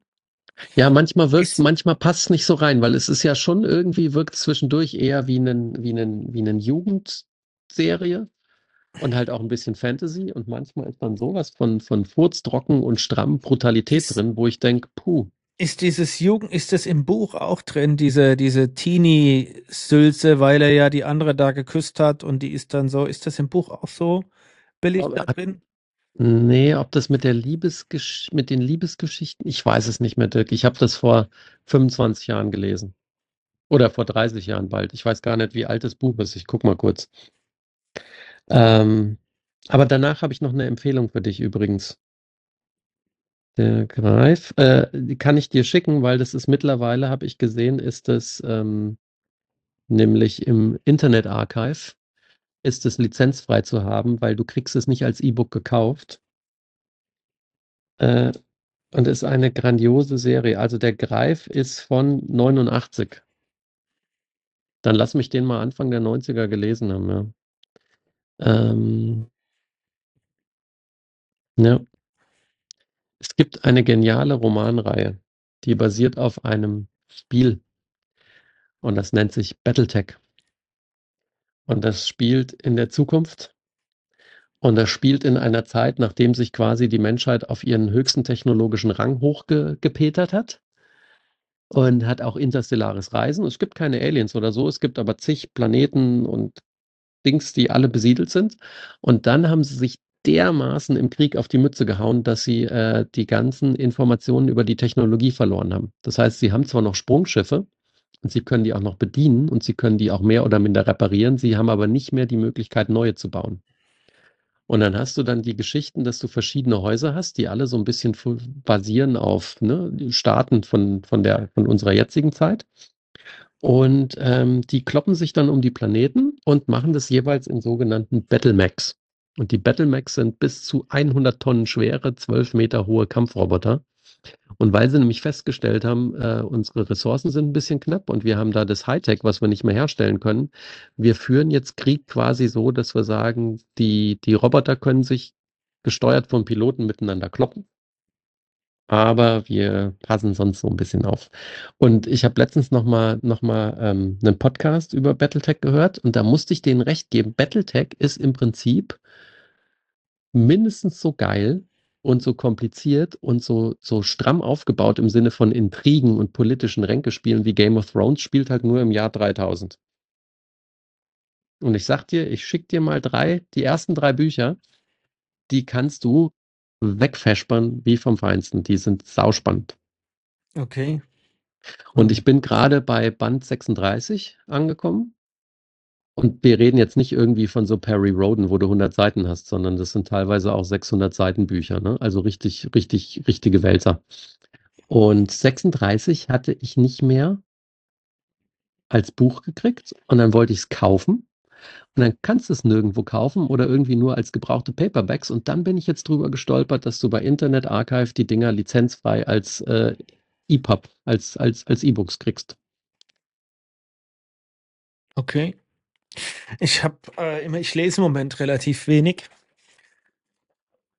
Ja, manchmal wirkt, manchmal passt es nicht so rein, weil es ist ja schon irgendwie, wirkt zwischendurch eher wie einen, wie einen, wie einen Jugendserie und halt auch ein bisschen Fantasy und manchmal ist dann sowas von, von Furztrocken und stramm Brutalität drin, wo ich denke, puh, Ist dieses Jugend, ist das im Buch auch drin, diese, diese Teenie-Sülze, weil er ja die andere da geküsst hat und die ist dann so, ist das im Buch auch so billig Aber da drin? nee, ob das mit der Liebesgesch mit den Liebesgeschichten, ich weiß es nicht mehr, Dirk. Ich habe das vor 25 Jahren gelesen. Oder vor 30 Jahren bald. Ich weiß gar nicht, wie alt das Buch ist. Ich guck mal kurz. Ähm, aber danach habe ich noch eine Empfehlung für dich übrigens. Der Greif, äh, kann ich dir schicken, weil das ist mittlerweile, habe ich gesehen, ist das ähm, nämlich im Internet Archive, ist es lizenzfrei zu haben, weil du kriegst es nicht als E-Book gekauft. Äh, und ist eine grandiose Serie. Also der Greif ist von 89. Dann lass mich den mal Anfang der 90er gelesen haben, ja. Ähm, ja. Es gibt eine geniale Romanreihe, die basiert auf einem Spiel. Und das nennt sich Battletech. Und das spielt in der Zukunft. Und das spielt in einer Zeit, nachdem sich quasi die Menschheit auf ihren höchsten technologischen Rang hochgepetert hat. Und hat auch interstellares Reisen. Es gibt keine Aliens oder so, es gibt aber zig Planeten und Dings, die alle besiedelt sind. Und dann haben sie sich dermaßen im Krieg auf die Mütze gehauen, dass sie äh, die ganzen Informationen über die Technologie verloren haben. Das heißt, sie haben zwar noch Sprungschiffe und sie können die auch noch bedienen und sie können die auch mehr oder minder reparieren, sie haben aber nicht mehr die Möglichkeit, neue zu bauen. Und dann hast du dann die Geschichten, dass du verschiedene Häuser hast, die alle so ein bisschen basieren auf ne, Staaten von, von, der, von unserer jetzigen Zeit. Und ähm, die kloppen sich dann um die Planeten und machen das jeweils in sogenannten Battlemax. Und die Battlemax sind bis zu 100 Tonnen schwere, 12 Meter hohe Kampfroboter. Und weil sie nämlich festgestellt haben, äh, unsere Ressourcen sind ein bisschen knapp und wir haben da das Hightech, was wir nicht mehr herstellen können. Wir führen jetzt Krieg quasi so, dass wir sagen, die, die Roboter können sich gesteuert vom Piloten miteinander kloppen. Aber wir passen sonst so ein bisschen auf. Und ich habe letztens nochmal noch mal, ähm, einen Podcast über Battletech gehört und da musste ich denen recht geben. Battletech ist im Prinzip mindestens so geil und so kompliziert und so, so stramm aufgebaut im Sinne von Intrigen und politischen Ränkespielen wie Game of Thrones spielt halt nur im Jahr 3000. Und ich sag dir, ich schick dir mal drei, die ersten drei Bücher, die kannst du wegfeschbern wie vom Feinsten. Die sind sauspannend. Okay. Und ich bin gerade bei Band 36 angekommen. Und wir reden jetzt nicht irgendwie von so Perry Roden, wo du 100 Seiten hast, sondern das sind teilweise auch 600 Seiten Bücher, ne? Also richtig, richtig, richtige Wälzer. Und 36 hatte ich nicht mehr als Buch gekriegt und dann wollte ich es kaufen. Und dann kannst du es nirgendwo kaufen oder irgendwie nur als gebrauchte Paperbacks. Und dann bin ich jetzt drüber gestolpert, dass du bei Internet Archive die Dinger lizenzfrei als äh, EPUB, als, als, als E-Books kriegst. Okay. Ich habe äh, immer, ich lese im Moment relativ wenig.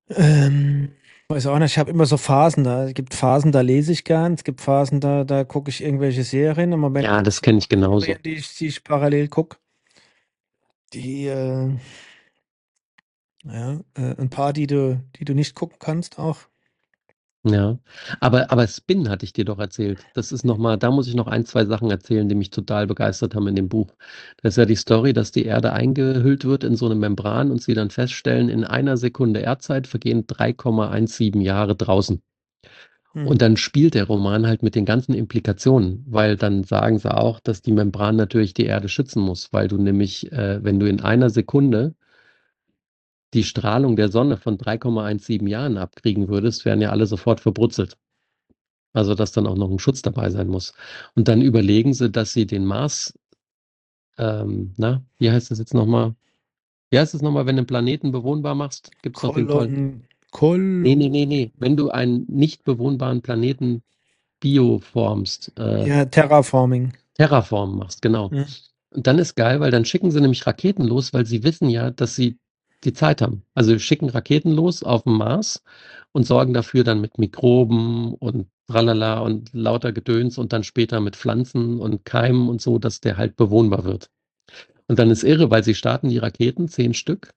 Ähm, weiß auch nicht, ich habe immer so Phasen da. Es gibt Phasen, da lese ich gern, es gibt Phasen, da, da gucke ich irgendwelche Serien. Im Moment, Ja, das kenne ich genauso. Die ich, die ich parallel gucke. Die, äh, ja, äh, ein paar, die du, die du nicht gucken kannst auch. Ja, aber, aber Spin hatte ich dir doch erzählt. Das ist nochmal, da muss ich noch ein, zwei Sachen erzählen, die mich total begeistert haben in dem Buch. Das ist ja die Story, dass die Erde eingehüllt wird in so eine Membran und sie dann feststellen, in einer Sekunde Erdzeit vergehen 3,17 Jahre draußen. Hm. Und dann spielt der Roman halt mit den ganzen Implikationen, weil dann sagen sie auch, dass die Membran natürlich die Erde schützen muss, weil du nämlich, äh, wenn du in einer Sekunde die Strahlung der Sonne von 3,17 Jahren abkriegen würdest, wären ja alle sofort verbrutzelt. Also, dass dann auch noch ein Schutz dabei sein muss. Und dann überlegen sie, dass sie den Mars, ähm, na, wie heißt das jetzt nochmal? Wie heißt es nochmal, wenn du einen Planeten bewohnbar machst? Gibt es noch den tollen. Kolon, Nee, nee, nee, nee. Wenn du einen nicht bewohnbaren Planeten bioformst, äh, ja, Terraforming. Terraform machst, genau. Ja. Und dann ist geil, weil dann schicken sie nämlich Raketen los, weil sie wissen ja, dass sie die Zeit haben. Also schicken Raketen los auf den Mars und sorgen dafür dann mit Mikroben und tralala und lauter Gedöns und dann später mit Pflanzen und Keimen und so, dass der halt bewohnbar wird. Und dann ist irre, weil sie starten die Raketen, zehn Stück,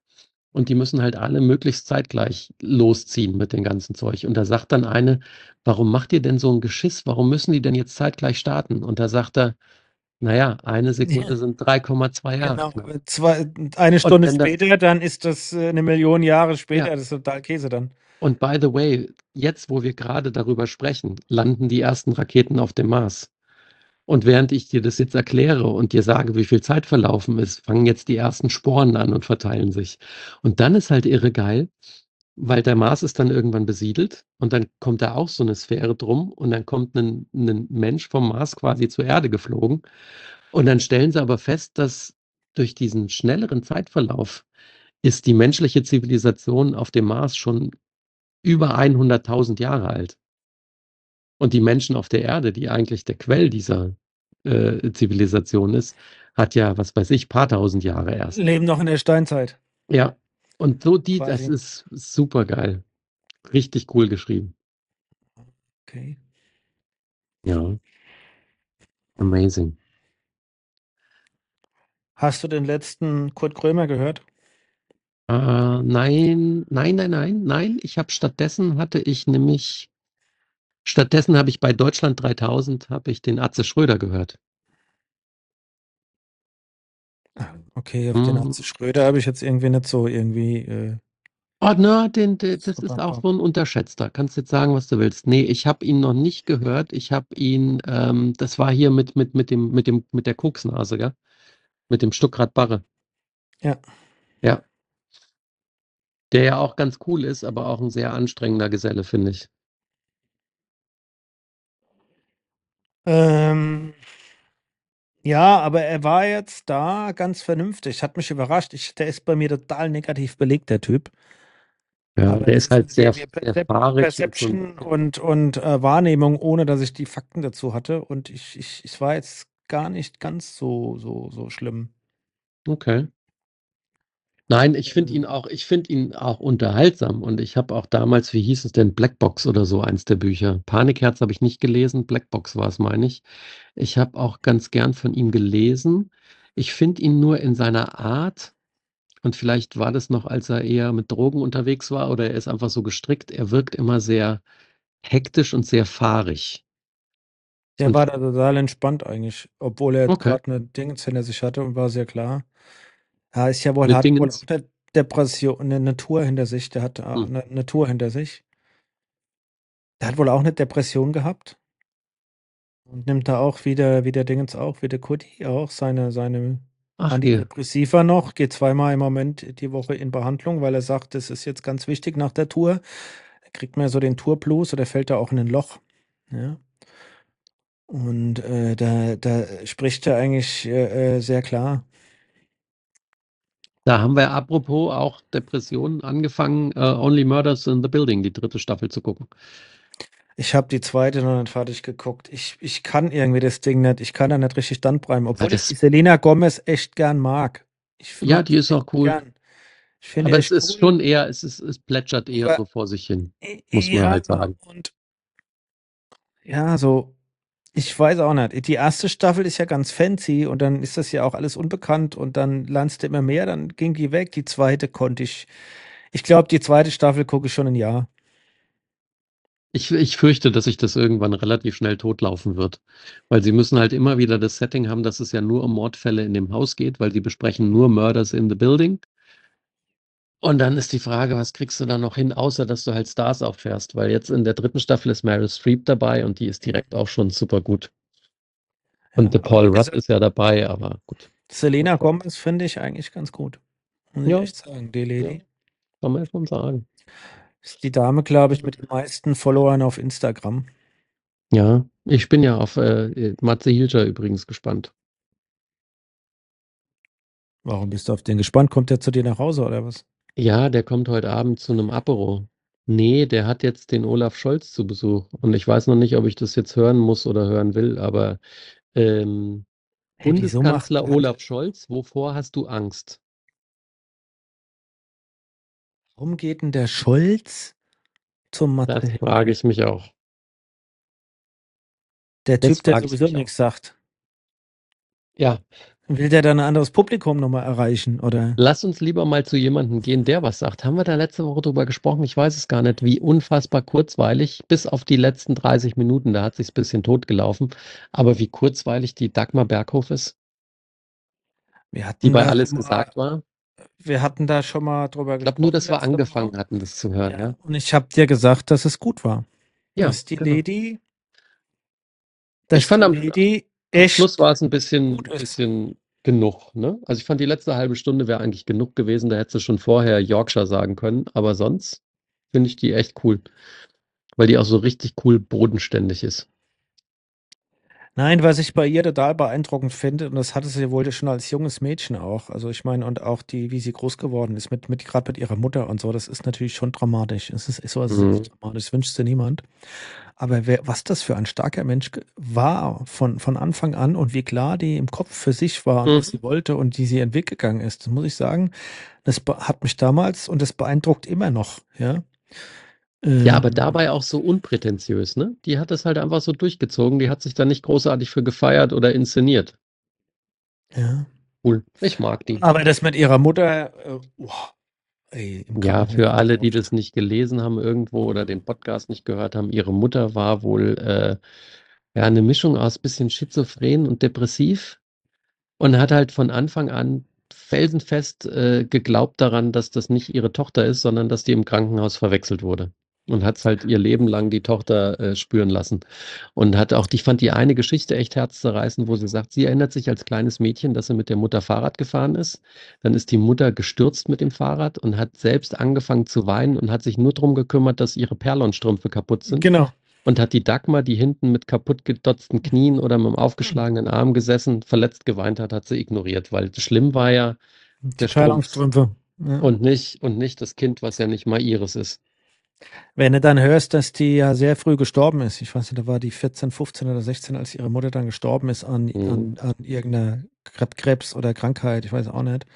und die müssen halt alle möglichst zeitgleich losziehen mit dem ganzen Zeug. Und da sagt dann eine, warum macht ihr denn so ein Geschiss? Warum müssen die denn jetzt zeitgleich starten? Und da sagt er, naja, eine Sekunde Ja. sind 3,2 Jahre. Genau, zwei, eine Stunde wenn das- später, dann ist das äh, eine Million Jahre später, Ja. das ist total Käse dann. Und by the way, jetzt, wo wir gerade darüber sprechen, landen die ersten Raketen auf dem Mars. Und während ich dir das jetzt erkläre und dir sage, wie viel Zeit verlaufen ist, fangen jetzt die ersten Sporen an und verteilen sich. Und dann ist halt irre geil, weil der Mars ist dann irgendwann besiedelt und dann kommt da auch so eine Sphäre drum und dann kommt ein, ein Mensch vom Mars quasi zur Erde geflogen. Und dann stellen sie aber fest, dass durch diesen schnelleren Zeitverlauf ist die menschliche Zivilisation auf dem Mars schon über 100.000 Jahre alt. Und die Menschen auf der Erde, die eigentlich der Quell dieser äh, Zivilisation ist, hat ja, was weiß ich, paar tausend Jahre erst. Leben noch in der Steinzeit. Ja. Und so die, das Quasi. ist super geil. Richtig cool geschrieben. Okay. Ja. Amazing. Hast du den letzten Kurt Krömer gehört? Äh, nein, nein, nein, nein, nein. Ich habe stattdessen hatte ich nämlich, stattdessen habe ich bei Deutschland 3000 habe ich den Atze Schröder gehört. Okay, auf den Mhm. Atze Schröder habe ich jetzt irgendwie nicht so irgendwie. Äh, Oh, na, den, den, das ist auch so ein Unterschätzter. Kannst jetzt sagen, was du willst. Nee, ich habe ihn noch nicht gehört. Ich habe ihn, ähm, das war hier mit, mit, mit dem, mit dem, mit der Koksnase, gell? Mit dem Stuckrad Barre. Ja. Ja. Der ja auch ganz cool ist, aber auch ein sehr anstrengender Geselle, finde ich. Ähm, ja, aber er war jetzt da ganz vernünftig. Hat mich überrascht. Ich, der ist bei mir total negativ belegt, der Typ. Ja, Aber der ist halt sehr, sehr fahrig. Perception und, und äh, Wahrnehmung, ohne dass ich die Fakten dazu hatte. Und ich, ich, es war jetzt gar nicht ganz so, so, so schlimm. Okay. Nein, ich finde ihn Ähm, auch, ich finde ihn auch unterhaltsam und ich habe auch damals, wie hieß es denn, Blackbox oder so, eins der Bücher. Panikherz habe ich nicht gelesen, Blackbox war es, meine ich. Ich habe auch ganz gern von ihm gelesen. Ich finde ihn nur in seiner Art, und vielleicht war das noch, als er eher mit Drogen unterwegs war, oder er ist einfach so gestrickt, er wirkt immer sehr hektisch und sehr fahrig. Der Und war da total entspannt eigentlich, obwohl er okay, gerade eine Dingens hinter sich hatte und war sehr klar. Ja, ist ja wohl, hat wohl auch eine Depression, eine, eine Tour hinter sich. Der hat auch Hm. eine, eine Tour hinter sich. Der hat wohl auch eine Depression gehabt und nimmt da auch wieder, wie der Dingens auch, wie der Kuti auch, seine, seine Ach, hier. Antidepressiva noch. Geht zweimal im Moment die Woche in Behandlung, weil er sagt, das ist jetzt ganz wichtig nach der Tour. Da kriegt ja so den Tourblues oder fällt da auch in ein Loch. Ja. Und äh, da, da spricht er eigentlich äh, äh, sehr klar. Da haben wir apropos auch Depressionen angefangen, äh, Only Murders in the Building, die dritte Staffel zu gucken. Ich habe die zweite noch nicht fertig geguckt. Ich, ich kann irgendwie das Ding nicht. Ich kann da nicht richtig standbleiben, obwohl ich das- die Selena Gomez echt gern mag. Ich Ja, die ist auch cool. Gern. Ich finde Aber es ist cool. schon eher, es ist, es plätschert eher Aber- so vor sich hin, muss man ja, halt sagen. Und ja, so, ich weiß auch nicht. Die erste Staffel ist ja ganz fancy und dann ist das ja auch alles unbekannt und dann lernst du immer mehr, dann ging die weg. Die zweite konnte ich. Ich glaube, die zweite Staffel gucke ich schon ein Jahr. Ich, ich fürchte, dass sich das irgendwann relativ schnell totlaufen wird, weil sie müssen halt immer wieder das Setting haben, dass es ja nur um Mordfälle in dem Haus geht, weil sie besprechen nur Murders in the Building. Und dann ist die Frage, was kriegst du da noch hin, außer dass du halt Stars auffährst, weil jetzt in der dritten Staffel ist Meryl Streep dabei und die ist direkt auch schon super gut. Und Ja, Paul Rudd ist ja dabei, aber gut, Selena Gomez finde ich eigentlich ganz gut. Muss ich Ja. echt sagen, die Lady. kann man schon sagen. Ist die Dame, glaube ich, mit den meisten Followern auf Instagram. Ja, ich bin ja auf äh, Matze Hilscher übrigens gespannt. Warum bist du auf den gespannt? Kommt der zu dir nach Hause oder was? Ja, der kommt heute Abend zu einem Apero. Nee, der hat jetzt den Olaf Scholz zu Besuch. Und ich weiß noch nicht, ob ich das jetzt hören muss oder hören will, aber ähm, Hey, macht Bundeskanzler hat, Olaf Scholz, wovor hast du Angst? Warum geht denn der Scholz zum Mathe? Das frage ich mich auch. Der Typ, der sowieso nichts sagt. Ja, Will der dann ein anderes Publikum nochmal erreichen? Oder? lass uns lieber mal zu jemandem gehen, der was sagt. Haben wir da letzte Woche drüber gesprochen? Ich weiß es gar nicht, wie unfassbar kurzweilig, bis auf die letzten 30 Minuten, da hat sich's ein bisschen totgelaufen, aber wie kurzweilig die Dagmar Berghof ist, die bei alles mal, gesagt war. wir hatten da schon mal drüber Ich glaube nur, dass wir letzte Woche. angefangen hatten, das zu hören, Ja, ja. und ich habe dir gesagt, dass es gut war. Ja, dass die genau. Lady, dass Ich fand die am Lady echt Schluss war es ein bisschen, bisschen genug, ne? Also ich fand die letzte halbe Stunde wäre eigentlich genug gewesen, da hättest du schon vorher Yorkshire sagen können, aber sonst finde ich die echt cool, weil die auch so richtig cool bodenständig ist. Nein, was ich bei ihr total beeindruckend finde, und das hatte sie wohl schon als junges Mädchen auch. Also ich meine, und auch die, wie sie groß geworden ist, mit, mit gerade mit ihrer Mutter und so, das ist natürlich schon dramatisch. Es ist, ist sowas ist Mhm. echt dramatisch, das wünscht dir niemand. Aber wer, was das für ein starker Mensch war von, von Anfang an und wie klar die im Kopf für sich war und Mhm. was sie wollte und wie sie ihren Weg gegangen ist, das muss ich sagen, das hat mich damals und das beeindruckt immer noch, ja. Ja, aber Ähm, dabei auch so unprätentiös, ne? Die hat das halt einfach so durchgezogen, die hat sich da nicht großartig für gefeiert oder inszeniert. ja. Cool. Ich mag die. Aber das mit ihrer Mutter, äh, boah, ey, im Ja, für alle, die das nicht gelesen haben irgendwo oder den Podcast nicht gehört haben, ihre Mutter war wohl äh, ja eine Mischung aus bisschen schizophren und depressiv und hat halt von Anfang an felsenfest äh, geglaubt daran, dass das nicht ihre Tochter ist, sondern dass die im Krankenhaus verwechselt wurde. Und hat halt ihr Leben lang die Tochter äh, spüren lassen. Und hat auch, ich fand die eine Geschichte echt herzzerreißend, wo sie sagt, sie erinnert sich als kleines Mädchen, dass sie mit der Mutter Fahrrad gefahren ist. Dann ist die Mutter gestürzt mit dem Fahrrad und hat selbst angefangen zu weinen und hat sich nur darum gekümmert, dass ihre Perlonstrümpfe kaputt sind. Genau. Und hat die Dagmar, die hinten mit kaputt gedotzten Knien oder mit dem aufgeschlagenen Arm gesessen, verletzt geweint hat, hat sie ignoriert, weil schlimm war ja Die der. Perlonstrümpfe. Ja. Und nicht, und nicht das Kind, was ja nicht mal ihres ist. Wenn du dann hörst, dass die ja sehr früh gestorben ist, ich weiß nicht, da war die 14, 15 oder 16, als ihre Mutter dann gestorben ist an, Mhm. an, an irgendeiner Krebs oder Krankheit, ich weiß auch nicht,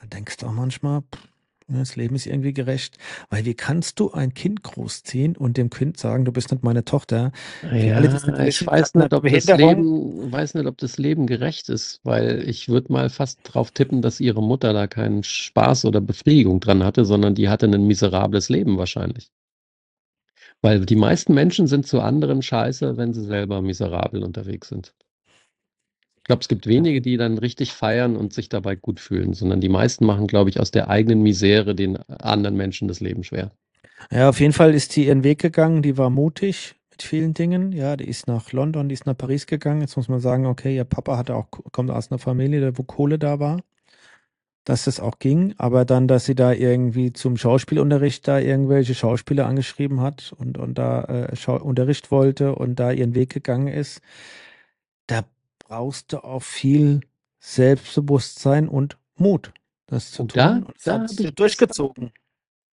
dann denkst du auch manchmal, pff, ne, das Leben ist irgendwie gerecht. Weil wie kannst du ein Kind großziehen und dem Kind sagen, du bist nicht meine Tochter? Ja, ich weiß eine nicht, ob das. Leben, weiß nicht, ob das Leben gerecht ist, weil ich würde mal fast drauf tippen, dass ihre Mutter da keinen Spaß oder Befriedigung dran hatte, sondern die hatte ein miserables Leben wahrscheinlich. Weil die meisten Menschen sind zu anderen scheiße, wenn sie selber miserabel unterwegs sind. Ich glaube, es gibt wenige, die dann richtig feiern und sich dabei gut fühlen, sondern die meisten machen, glaube ich, aus der eigenen Misere den anderen Menschen das Leben schwer. Ja, auf jeden Fall ist die ihren Weg gegangen, die war mutig mit vielen Dingen. Ja, die ist nach London, die ist nach Paris gegangen. Jetzt muss man sagen, okay, ihr Papa hatte auch, kommt aus einer Familie, wo Kohle da war, dass das auch ging. Aber dann, dass sie da irgendwie zum Schauspielunterricht da irgendwelche Schauspieler angeschrieben hat und, und da äh, Schau Unterricht wollte und da ihren Weg gegangen ist, da brauchst du auch viel Selbstbewusstsein und Mut, das zu Und tun. da- Und das da sie ich durchgezogen.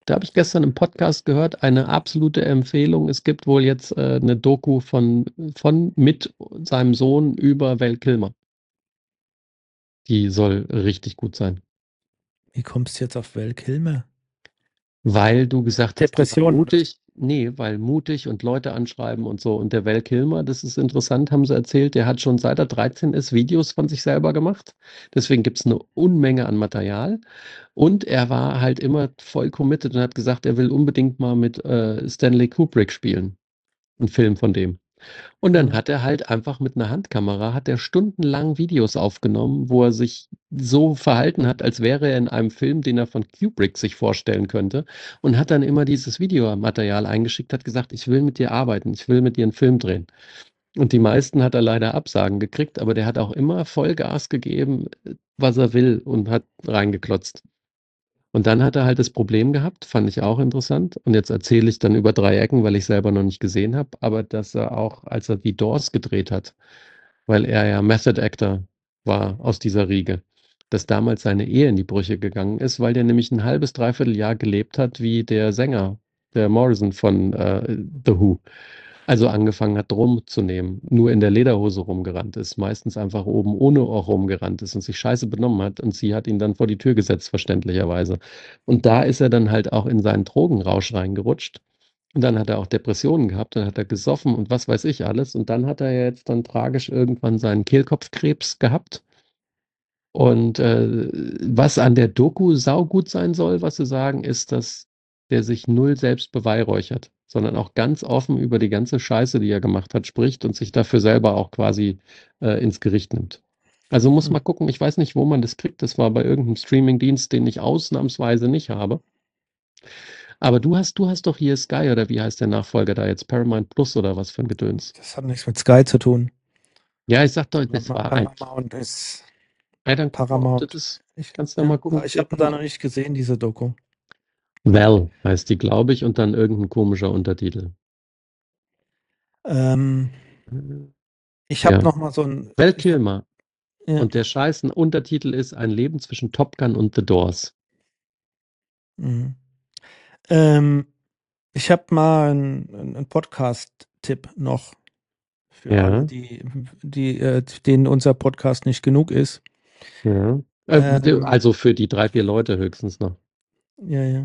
Da habe ich gestern im Podcast gehört, eine absolute Empfehlung. Es gibt wohl jetzt äh, eine Doku von, von mit seinem Sohn über Val Kilmer. Die soll richtig gut sein. Wie kommst du jetzt auf Val Kilmer? Weil du gesagt hast, Depression. mutig. Nee, weil mutig und Leute anschreiben und so. Und der Val Kilmer, das ist interessant, haben sie erzählt, der hat schon seit er 13 ist Videos von sich selber gemacht. Deswegen gibt es eine Unmenge an Material. Und er war halt immer voll committed und hat gesagt, er will unbedingt mal mit äh, Stanley Kubrick spielen. Ein Film von dem. Und dann Mhm. hat er halt einfach mit einer Handkamera, hat er stundenlang Videos aufgenommen, wo er sich so verhalten hat, als wäre er in einem Film, den er von Kubrick sich vorstellen könnte. Und hat dann immer dieses Videomaterial eingeschickt, hat gesagt, ich will mit dir arbeiten, ich will mit dir einen Film drehen. Und die meisten hat er leider Absagen gekriegt, aber der hat auch immer Vollgas gegeben, was er will und hat reingeklotzt. Und dann hat er halt das Problem gehabt, fand ich auch interessant. Und jetzt erzähle ich dann über drei Ecken, weil ich selber noch nicht gesehen habe, aber dass er auch, als er die Doors gedreht hat, weil er ja Method Actor war aus dieser Riege, dass damals seine Ehe in die Brüche gegangen ist, weil der nämlich ein halbes, dreiviertel Jahr gelebt hat wie der Sänger, der Morrison von äh, The Who. Also angefangen hat, Drum zu nehmen, nur in der Lederhose rumgerannt ist, meistens einfach oben ohne auch rumgerannt ist und sich scheiße benommen hat und sie hat ihn dann vor die Tür gesetzt, verständlicherweise. Und da ist er dann halt auch in seinen Drogenrausch reingerutscht. Und dann hat er auch Depressionen gehabt, dann hat er gesoffen und was weiß ich alles. Und dann hat er jetzt dann tragisch irgendwann seinen Kehlkopfkrebs gehabt. Und äh, was an der Doku saugut sein soll, was sie sagen, ist, dass der sich null selbst beweihräuchert, sondern auch ganz offen über die ganze Scheiße, die er gemacht hat, spricht und sich dafür selber auch quasi äh, ins Gericht nimmt. Also muss Mhm. mal gucken, ich weiß nicht, wo man das kriegt. Das war bei irgendeinem Streamingdienst, den ich ausnahmsweise nicht habe. Aber du hast, du hast doch hier Sky oder wie heißt der Nachfolger da jetzt? Paramount Plus oder was für ein Gedöns? Das hat nichts mit Sky zu tun. Ja, ich sag doch, das war ein. Paramount ist. Ja, dann Paramount. das ist. Ich, Kannst du ja mal gucken. Ich habe da noch nicht gesehen, diese Doku. Val heißt die, glaube ich, und dann irgendein komischer Untertitel. Ähm, ich habe Ja. noch mal so ein. Val Kilmer. Ja. Und der scheiß Untertitel ist Ein Leben zwischen Top Gun und The Doors. Mhm. Ähm, ich habe mal einen, einen Podcast-Tipp noch für Ja. alle, die, die, äh, denen unser Podcast nicht genug ist. Ja. Äh, Ähm. also für die drei, vier Leute höchstens noch. Ja, ja.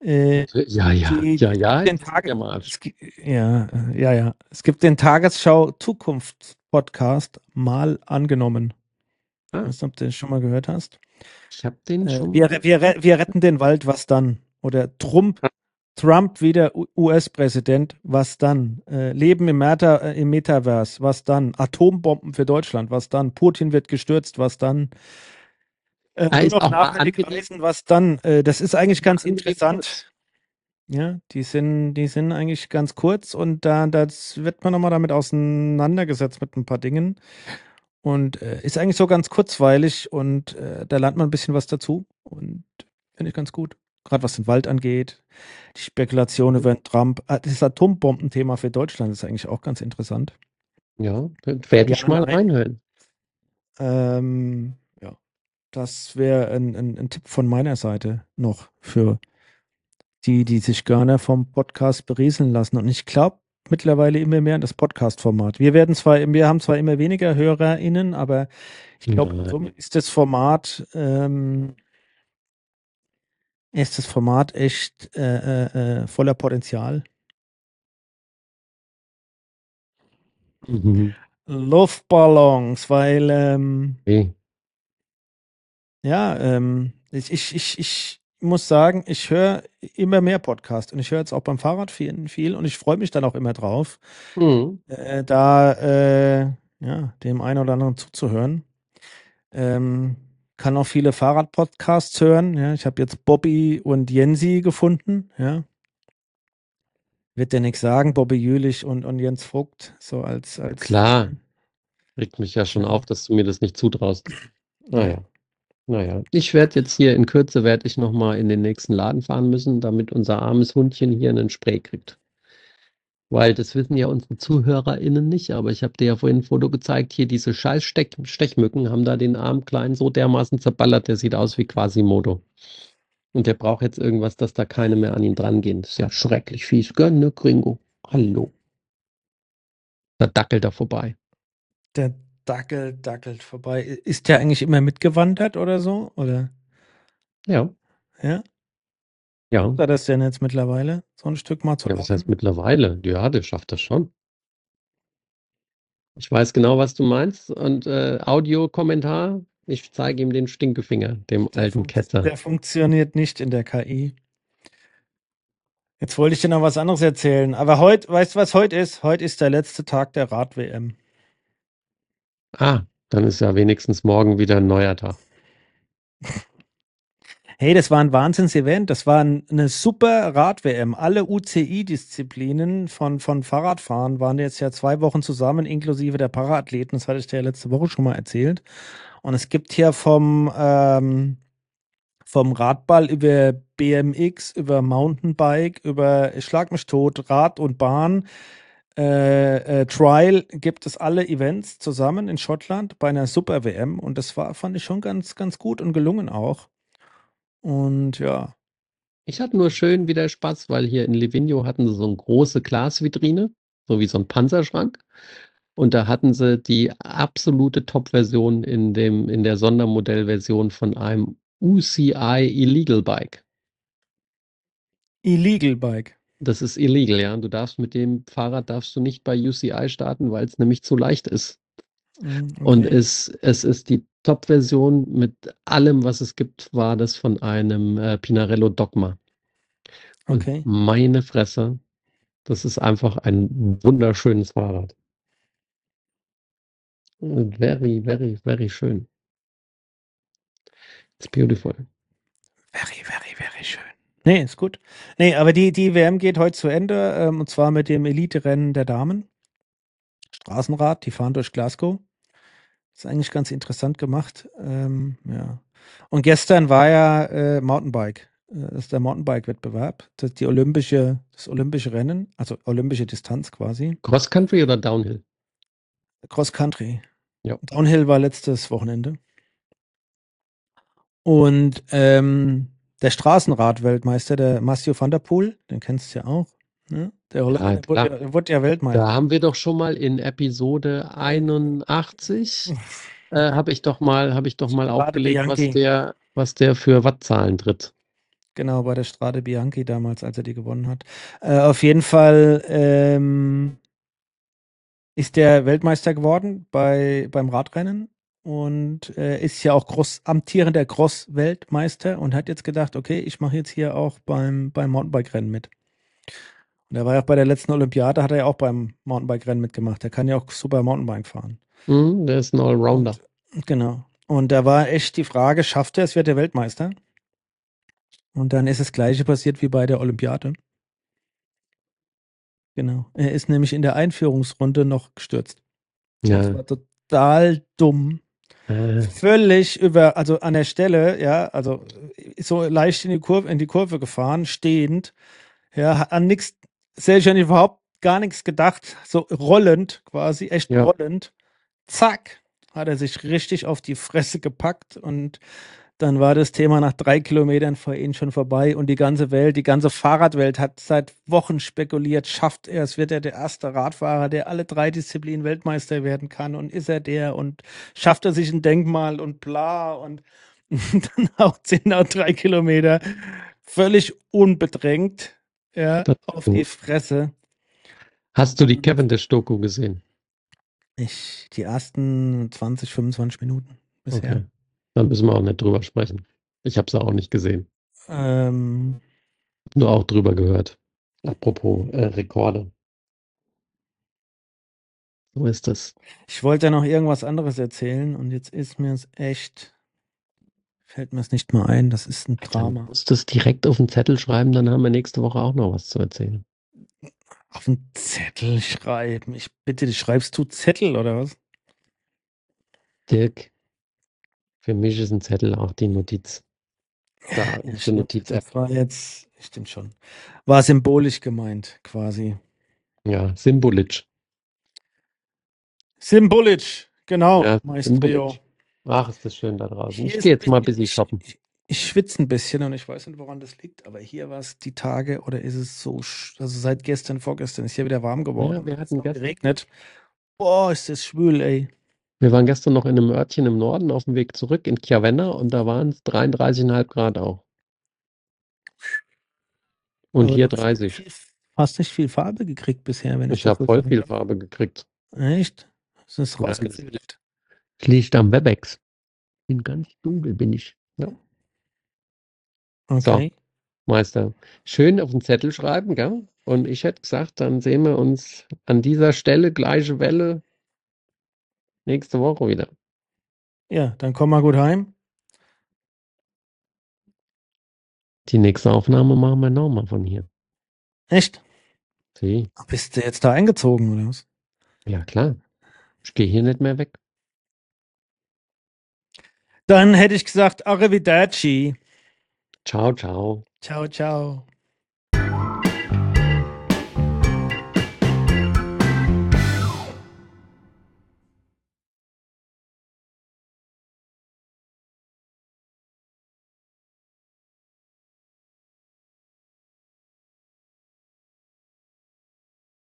Äh, Ja, ja, die- ja, ja. den mal. es, ja, äh, ja, ja. Es gibt den Tagesschau Zukunft Podcast mal angenommen. Ah. Ich weiß nicht, ob du den schon mal gehört hast. Ich habe den Äh, schon. wir, wir, wir retten den Wald, was dann? Oder Trump, Trump wieder US-Präsident, was dann? Äh, Leben im, Meta, äh, im Metaverse, was dann? Atombomben für Deutschland, was dann? Putin wird gestürzt, was dann? Äh, nur ist noch nachhaltig reisen, was dann? Äh, das ist eigentlich ganz interessant. Ja, die sind, die sind eigentlich ganz kurz und da das wird man nochmal damit auseinandergesetzt mit ein paar Dingen. Und äh, ist eigentlich so ganz kurzweilig und äh, da lernt man ein bisschen was dazu. Und finde ich ganz gut. Gerade was den Wald angeht, die Spekulation über Trump. Ah, Das Atombombenthema für Deutschland ist eigentlich auch ganz interessant. Ja, werde ich Ja, mal reinhören. Ähm. Das wäre ein, ein, ein Tipp von meiner Seite noch für die, die sich gerne vom Podcast berieseln lassen. Und ich glaube mittlerweile immer mehr an das Podcast-Format. Wir werden zwar, wir haben zwar immer weniger HörerInnen, aber ich glaube, so ist das Format, ähm, ist das Format echt äh, äh, äh, voller Potenzial. Mhm. Luftballons, weil ähm, Okay. Ja, ähm, ich, ich, ich, ich muss sagen, ich höre immer mehr Podcasts und ich höre jetzt auch beim Fahrrad viel, viel und ich freue mich dann auch immer drauf, Mhm. äh, da äh, ja, dem einen oder anderen zuzuhören. Ähm, kann auch viele Fahrradpodcasts hören. Ja, ich habe jetzt Bobby und Jensi gefunden. Ja, wird dir nichts sagen, Bobby Jülich und, und Jens Vogt so als als Klar. Regt mich ja schon auf, dass du mir das nicht zutraust. Naja. Naja. Ich werde jetzt hier in Kürze werde ich noch mal in den nächsten Laden fahren müssen, damit unser armes Hundchen hier einen Spray kriegt. Weil das wissen ja unsere ZuhörerInnen nicht, aber ich habe dir ja vorhin ein Foto gezeigt, hier diese scheiß Stech Stechmücken haben da den armen Kleinen so dermaßen zerballert, der sieht aus wie Quasimodo. Und der braucht jetzt irgendwas, dass da keine mehr an ihn drangehen. Das ist ja schrecklich fies. Gönn, ne, Gringo? Hallo. Da dackelt er vorbei. Der Dackel dackelt vorbei. Ist der eigentlich immer mitgewandert oder so? Oder Ja, ja? ja. Schafft er das denn jetzt mittlerweile? So ein Stück mal zu Ja, was laufen? heißt mittlerweile? Ja, der schafft das schon. Ich weiß genau, was du meinst. Und äh, Audiokommentar, ich zeige ihm den Stinkefinger, dem Der, alten Ketzer. der funktioniert nicht in der KI. Jetzt wollte ich dir noch was anderes erzählen. Aber heute, weißt du, was heute ist? Heute ist der letzte Tag der Rad-WM. Ah, dann ist ja wenigstens morgen wieder ein neuer Tag. Hey, das war ein Wahnsinns-Event. Das war ein, eine super Rad-WM. Alle UCI-Disziplinen von, von Fahrradfahren waren jetzt ja zwei Wochen zusammen, inklusive der Paraathleten. Das hatte ich dir ja letzte Woche schon mal erzählt. Und es gibt hier vom, ähm, vom Radball über BMX, über Mountainbike, über Schlag mich tot, Rad und Bahn, äh, äh, Trial, gibt es alle Events zusammen in Schottland bei einer Super WM. Und das war, fand ich schon ganz, ganz gut und gelungen auch. Und ja, Ich hatte nur schön wieder Spaß, weil hier in Livigno hatten sie so eine große Glasvitrine, so wie so ein Panzerschrank. Und da hatten sie die absolute Top-Version in dem, in der Sondermodellversion von einem UCI Illegal Bike. Illegal Bike. Das ist illegal, ja. Du darfst mit dem Fahrrad darfst du nicht bei UCI starten, weil es nämlich zu leicht ist. Mm, Und okay. es, es ist die Top-Version mit allem, was es gibt, war das von einem äh, Pinarello Dogma. Und Okay. meine Fresse, das ist einfach ein wunderschönes Fahrrad. Very, very, very schön. It's beautiful. Very, very, very schön. Nee, ist gut. Nee, aber die, die WM geht heute zu Ende, ähm, und zwar mit dem Elite-Rennen der Damen. Straßenrad, die fahren durch Glasgow. Ist eigentlich ganz interessant gemacht. Ähm, ja. Und gestern war ja äh, Mountainbike. Äh, Das ist der Mountainbike-Wettbewerb. Das, die olympische, das olympische Rennen, also olympische Distanz quasi. Cross Country oder Downhill? Cross Country. Ja. Downhill war letztes Wochenende. Und ähm, der Straßenrad-Weltmeister, der Mathieu van der Poel, den kennst du ja auch. Ne? Der Holländer, der ja- der wurde ja Weltmeister. Da haben wir doch schon mal in Episode 81 äh, habe ich doch mal, habe ich doch mal Strade aufgelegt, was der, was der für Wattzahlen tritt. Genau, bei der Strade Bianchi damals, als er die gewonnen hat. Äh, auf jeden Fall ähm, ist der Weltmeister geworden bei, beim Radrennen und äh, ist ja auch Cross, amtierender Cross-Weltmeister und hat jetzt gedacht, okay, ich mache jetzt hier auch beim, beim Mountainbike-Rennen mit. Und er war ja auch bei der letzten Olympiade, hat er ja auch beim Mountainbike-Rennen mitgemacht. Er kann ja auch super Mountainbike fahren. Hm, der ist ein Allrounder. Genau. Und da war echt die Frage, schafft er es, wird er Weltmeister? Und dann ist das Gleiche passiert wie bei der Olympiade. Genau. Er ist nämlich in der Einführungsrunde noch gestürzt. Das Ja. war total dumm. Äh, Völlig über, also an der Stelle, ja, also so leicht in die Kurve, in die Kurve gefahren, stehend, ja, hat an nichts, selbstständig überhaupt gar nichts gedacht, so rollend quasi, echt Ja. rollend. Zack, hat er sich richtig auf die Fresse gepackt und dann war das Thema nach drei Kilometern vor ihm schon vorbei und die ganze Welt, die ganze Fahrradwelt hat seit Wochen spekuliert, schafft er es, wird er der erste Radfahrer, der alle drei Disziplinen Weltmeister werden kann und ist er der und schafft er sich ein Denkmal und bla und dann haut sie nach drei Kilometer völlig unbedrängt ja, auf die Fresse. Hast du die Cavendish-Doku gesehen? Ich, die ersten 20, 25 Minuten bisher. Okay. Dann müssen wir auch nicht drüber sprechen. Ich habe es auch nicht gesehen. Ähm, Nur auch drüber gehört. Apropos äh, Rekorde. So ist das. ich wollte ja noch irgendwas anderes erzählen und jetzt ist mir es echt, fällt mir es nicht mal ein. Das ist ein Drama. musst du es direkt auf den Zettel schreiben, dann haben wir nächste Woche auch noch was zu erzählen. Auf einen Zettel schreiben. Ich bitte dich, schreibst du Zettel oder was? Dirk, für mich ist ein Zettel auch die Notiz. Da Ja, ist die stimmt. Notiz-App. Das war jetzt, stimmt schon. War symbolisch gemeint, quasi. Ja, Symbolic. Symbolisch, genau, Ja, symbolisch. Ach, ist das schön da draußen. Hier Ich gehe jetzt mal ein bisschen- shoppen. Ich, ich schwitze ein bisschen und ich weiß nicht, woran das liegt, aber hier war es die Tage oder ist es so, also seit gestern, vorgestern ist hier wieder warm geworden. Ja, wir Es hatten hat gestern- geregnet. Boah, ist das schwül, ey. Wir waren gestern noch in einem Örtchen im Norden auf dem Weg zurück in Chiavenna und da waren es 33,5 Grad auch. Und Aber hier du hast 30. viel- Hast nicht viel Farbe gekriegt bisher, wenn ich das habe so voll viel. Farbe gekriegt. Echt? Das ist Ja, rausgezählt. Es liegt am Webex. Bin ganz dunkel, bin ich. Ja. Okay. Meister. Schön auf den Zettel schreiben, gell? Und ich hätte gesagt, dann sehen wir uns an dieser Stelle, gleiche Welle, nächste Woche wieder. Ja, dann komm mal gut heim. Die nächste Aufnahme machen wir nochmal von hier. Echt? Sie? Bist du jetzt da eingezogen oder was? Ja, klar. Ich gehe hier nicht mehr weg. Dann hätte ich gesagt, Arrivederci. Ciao, ciao. Ciao, ciao.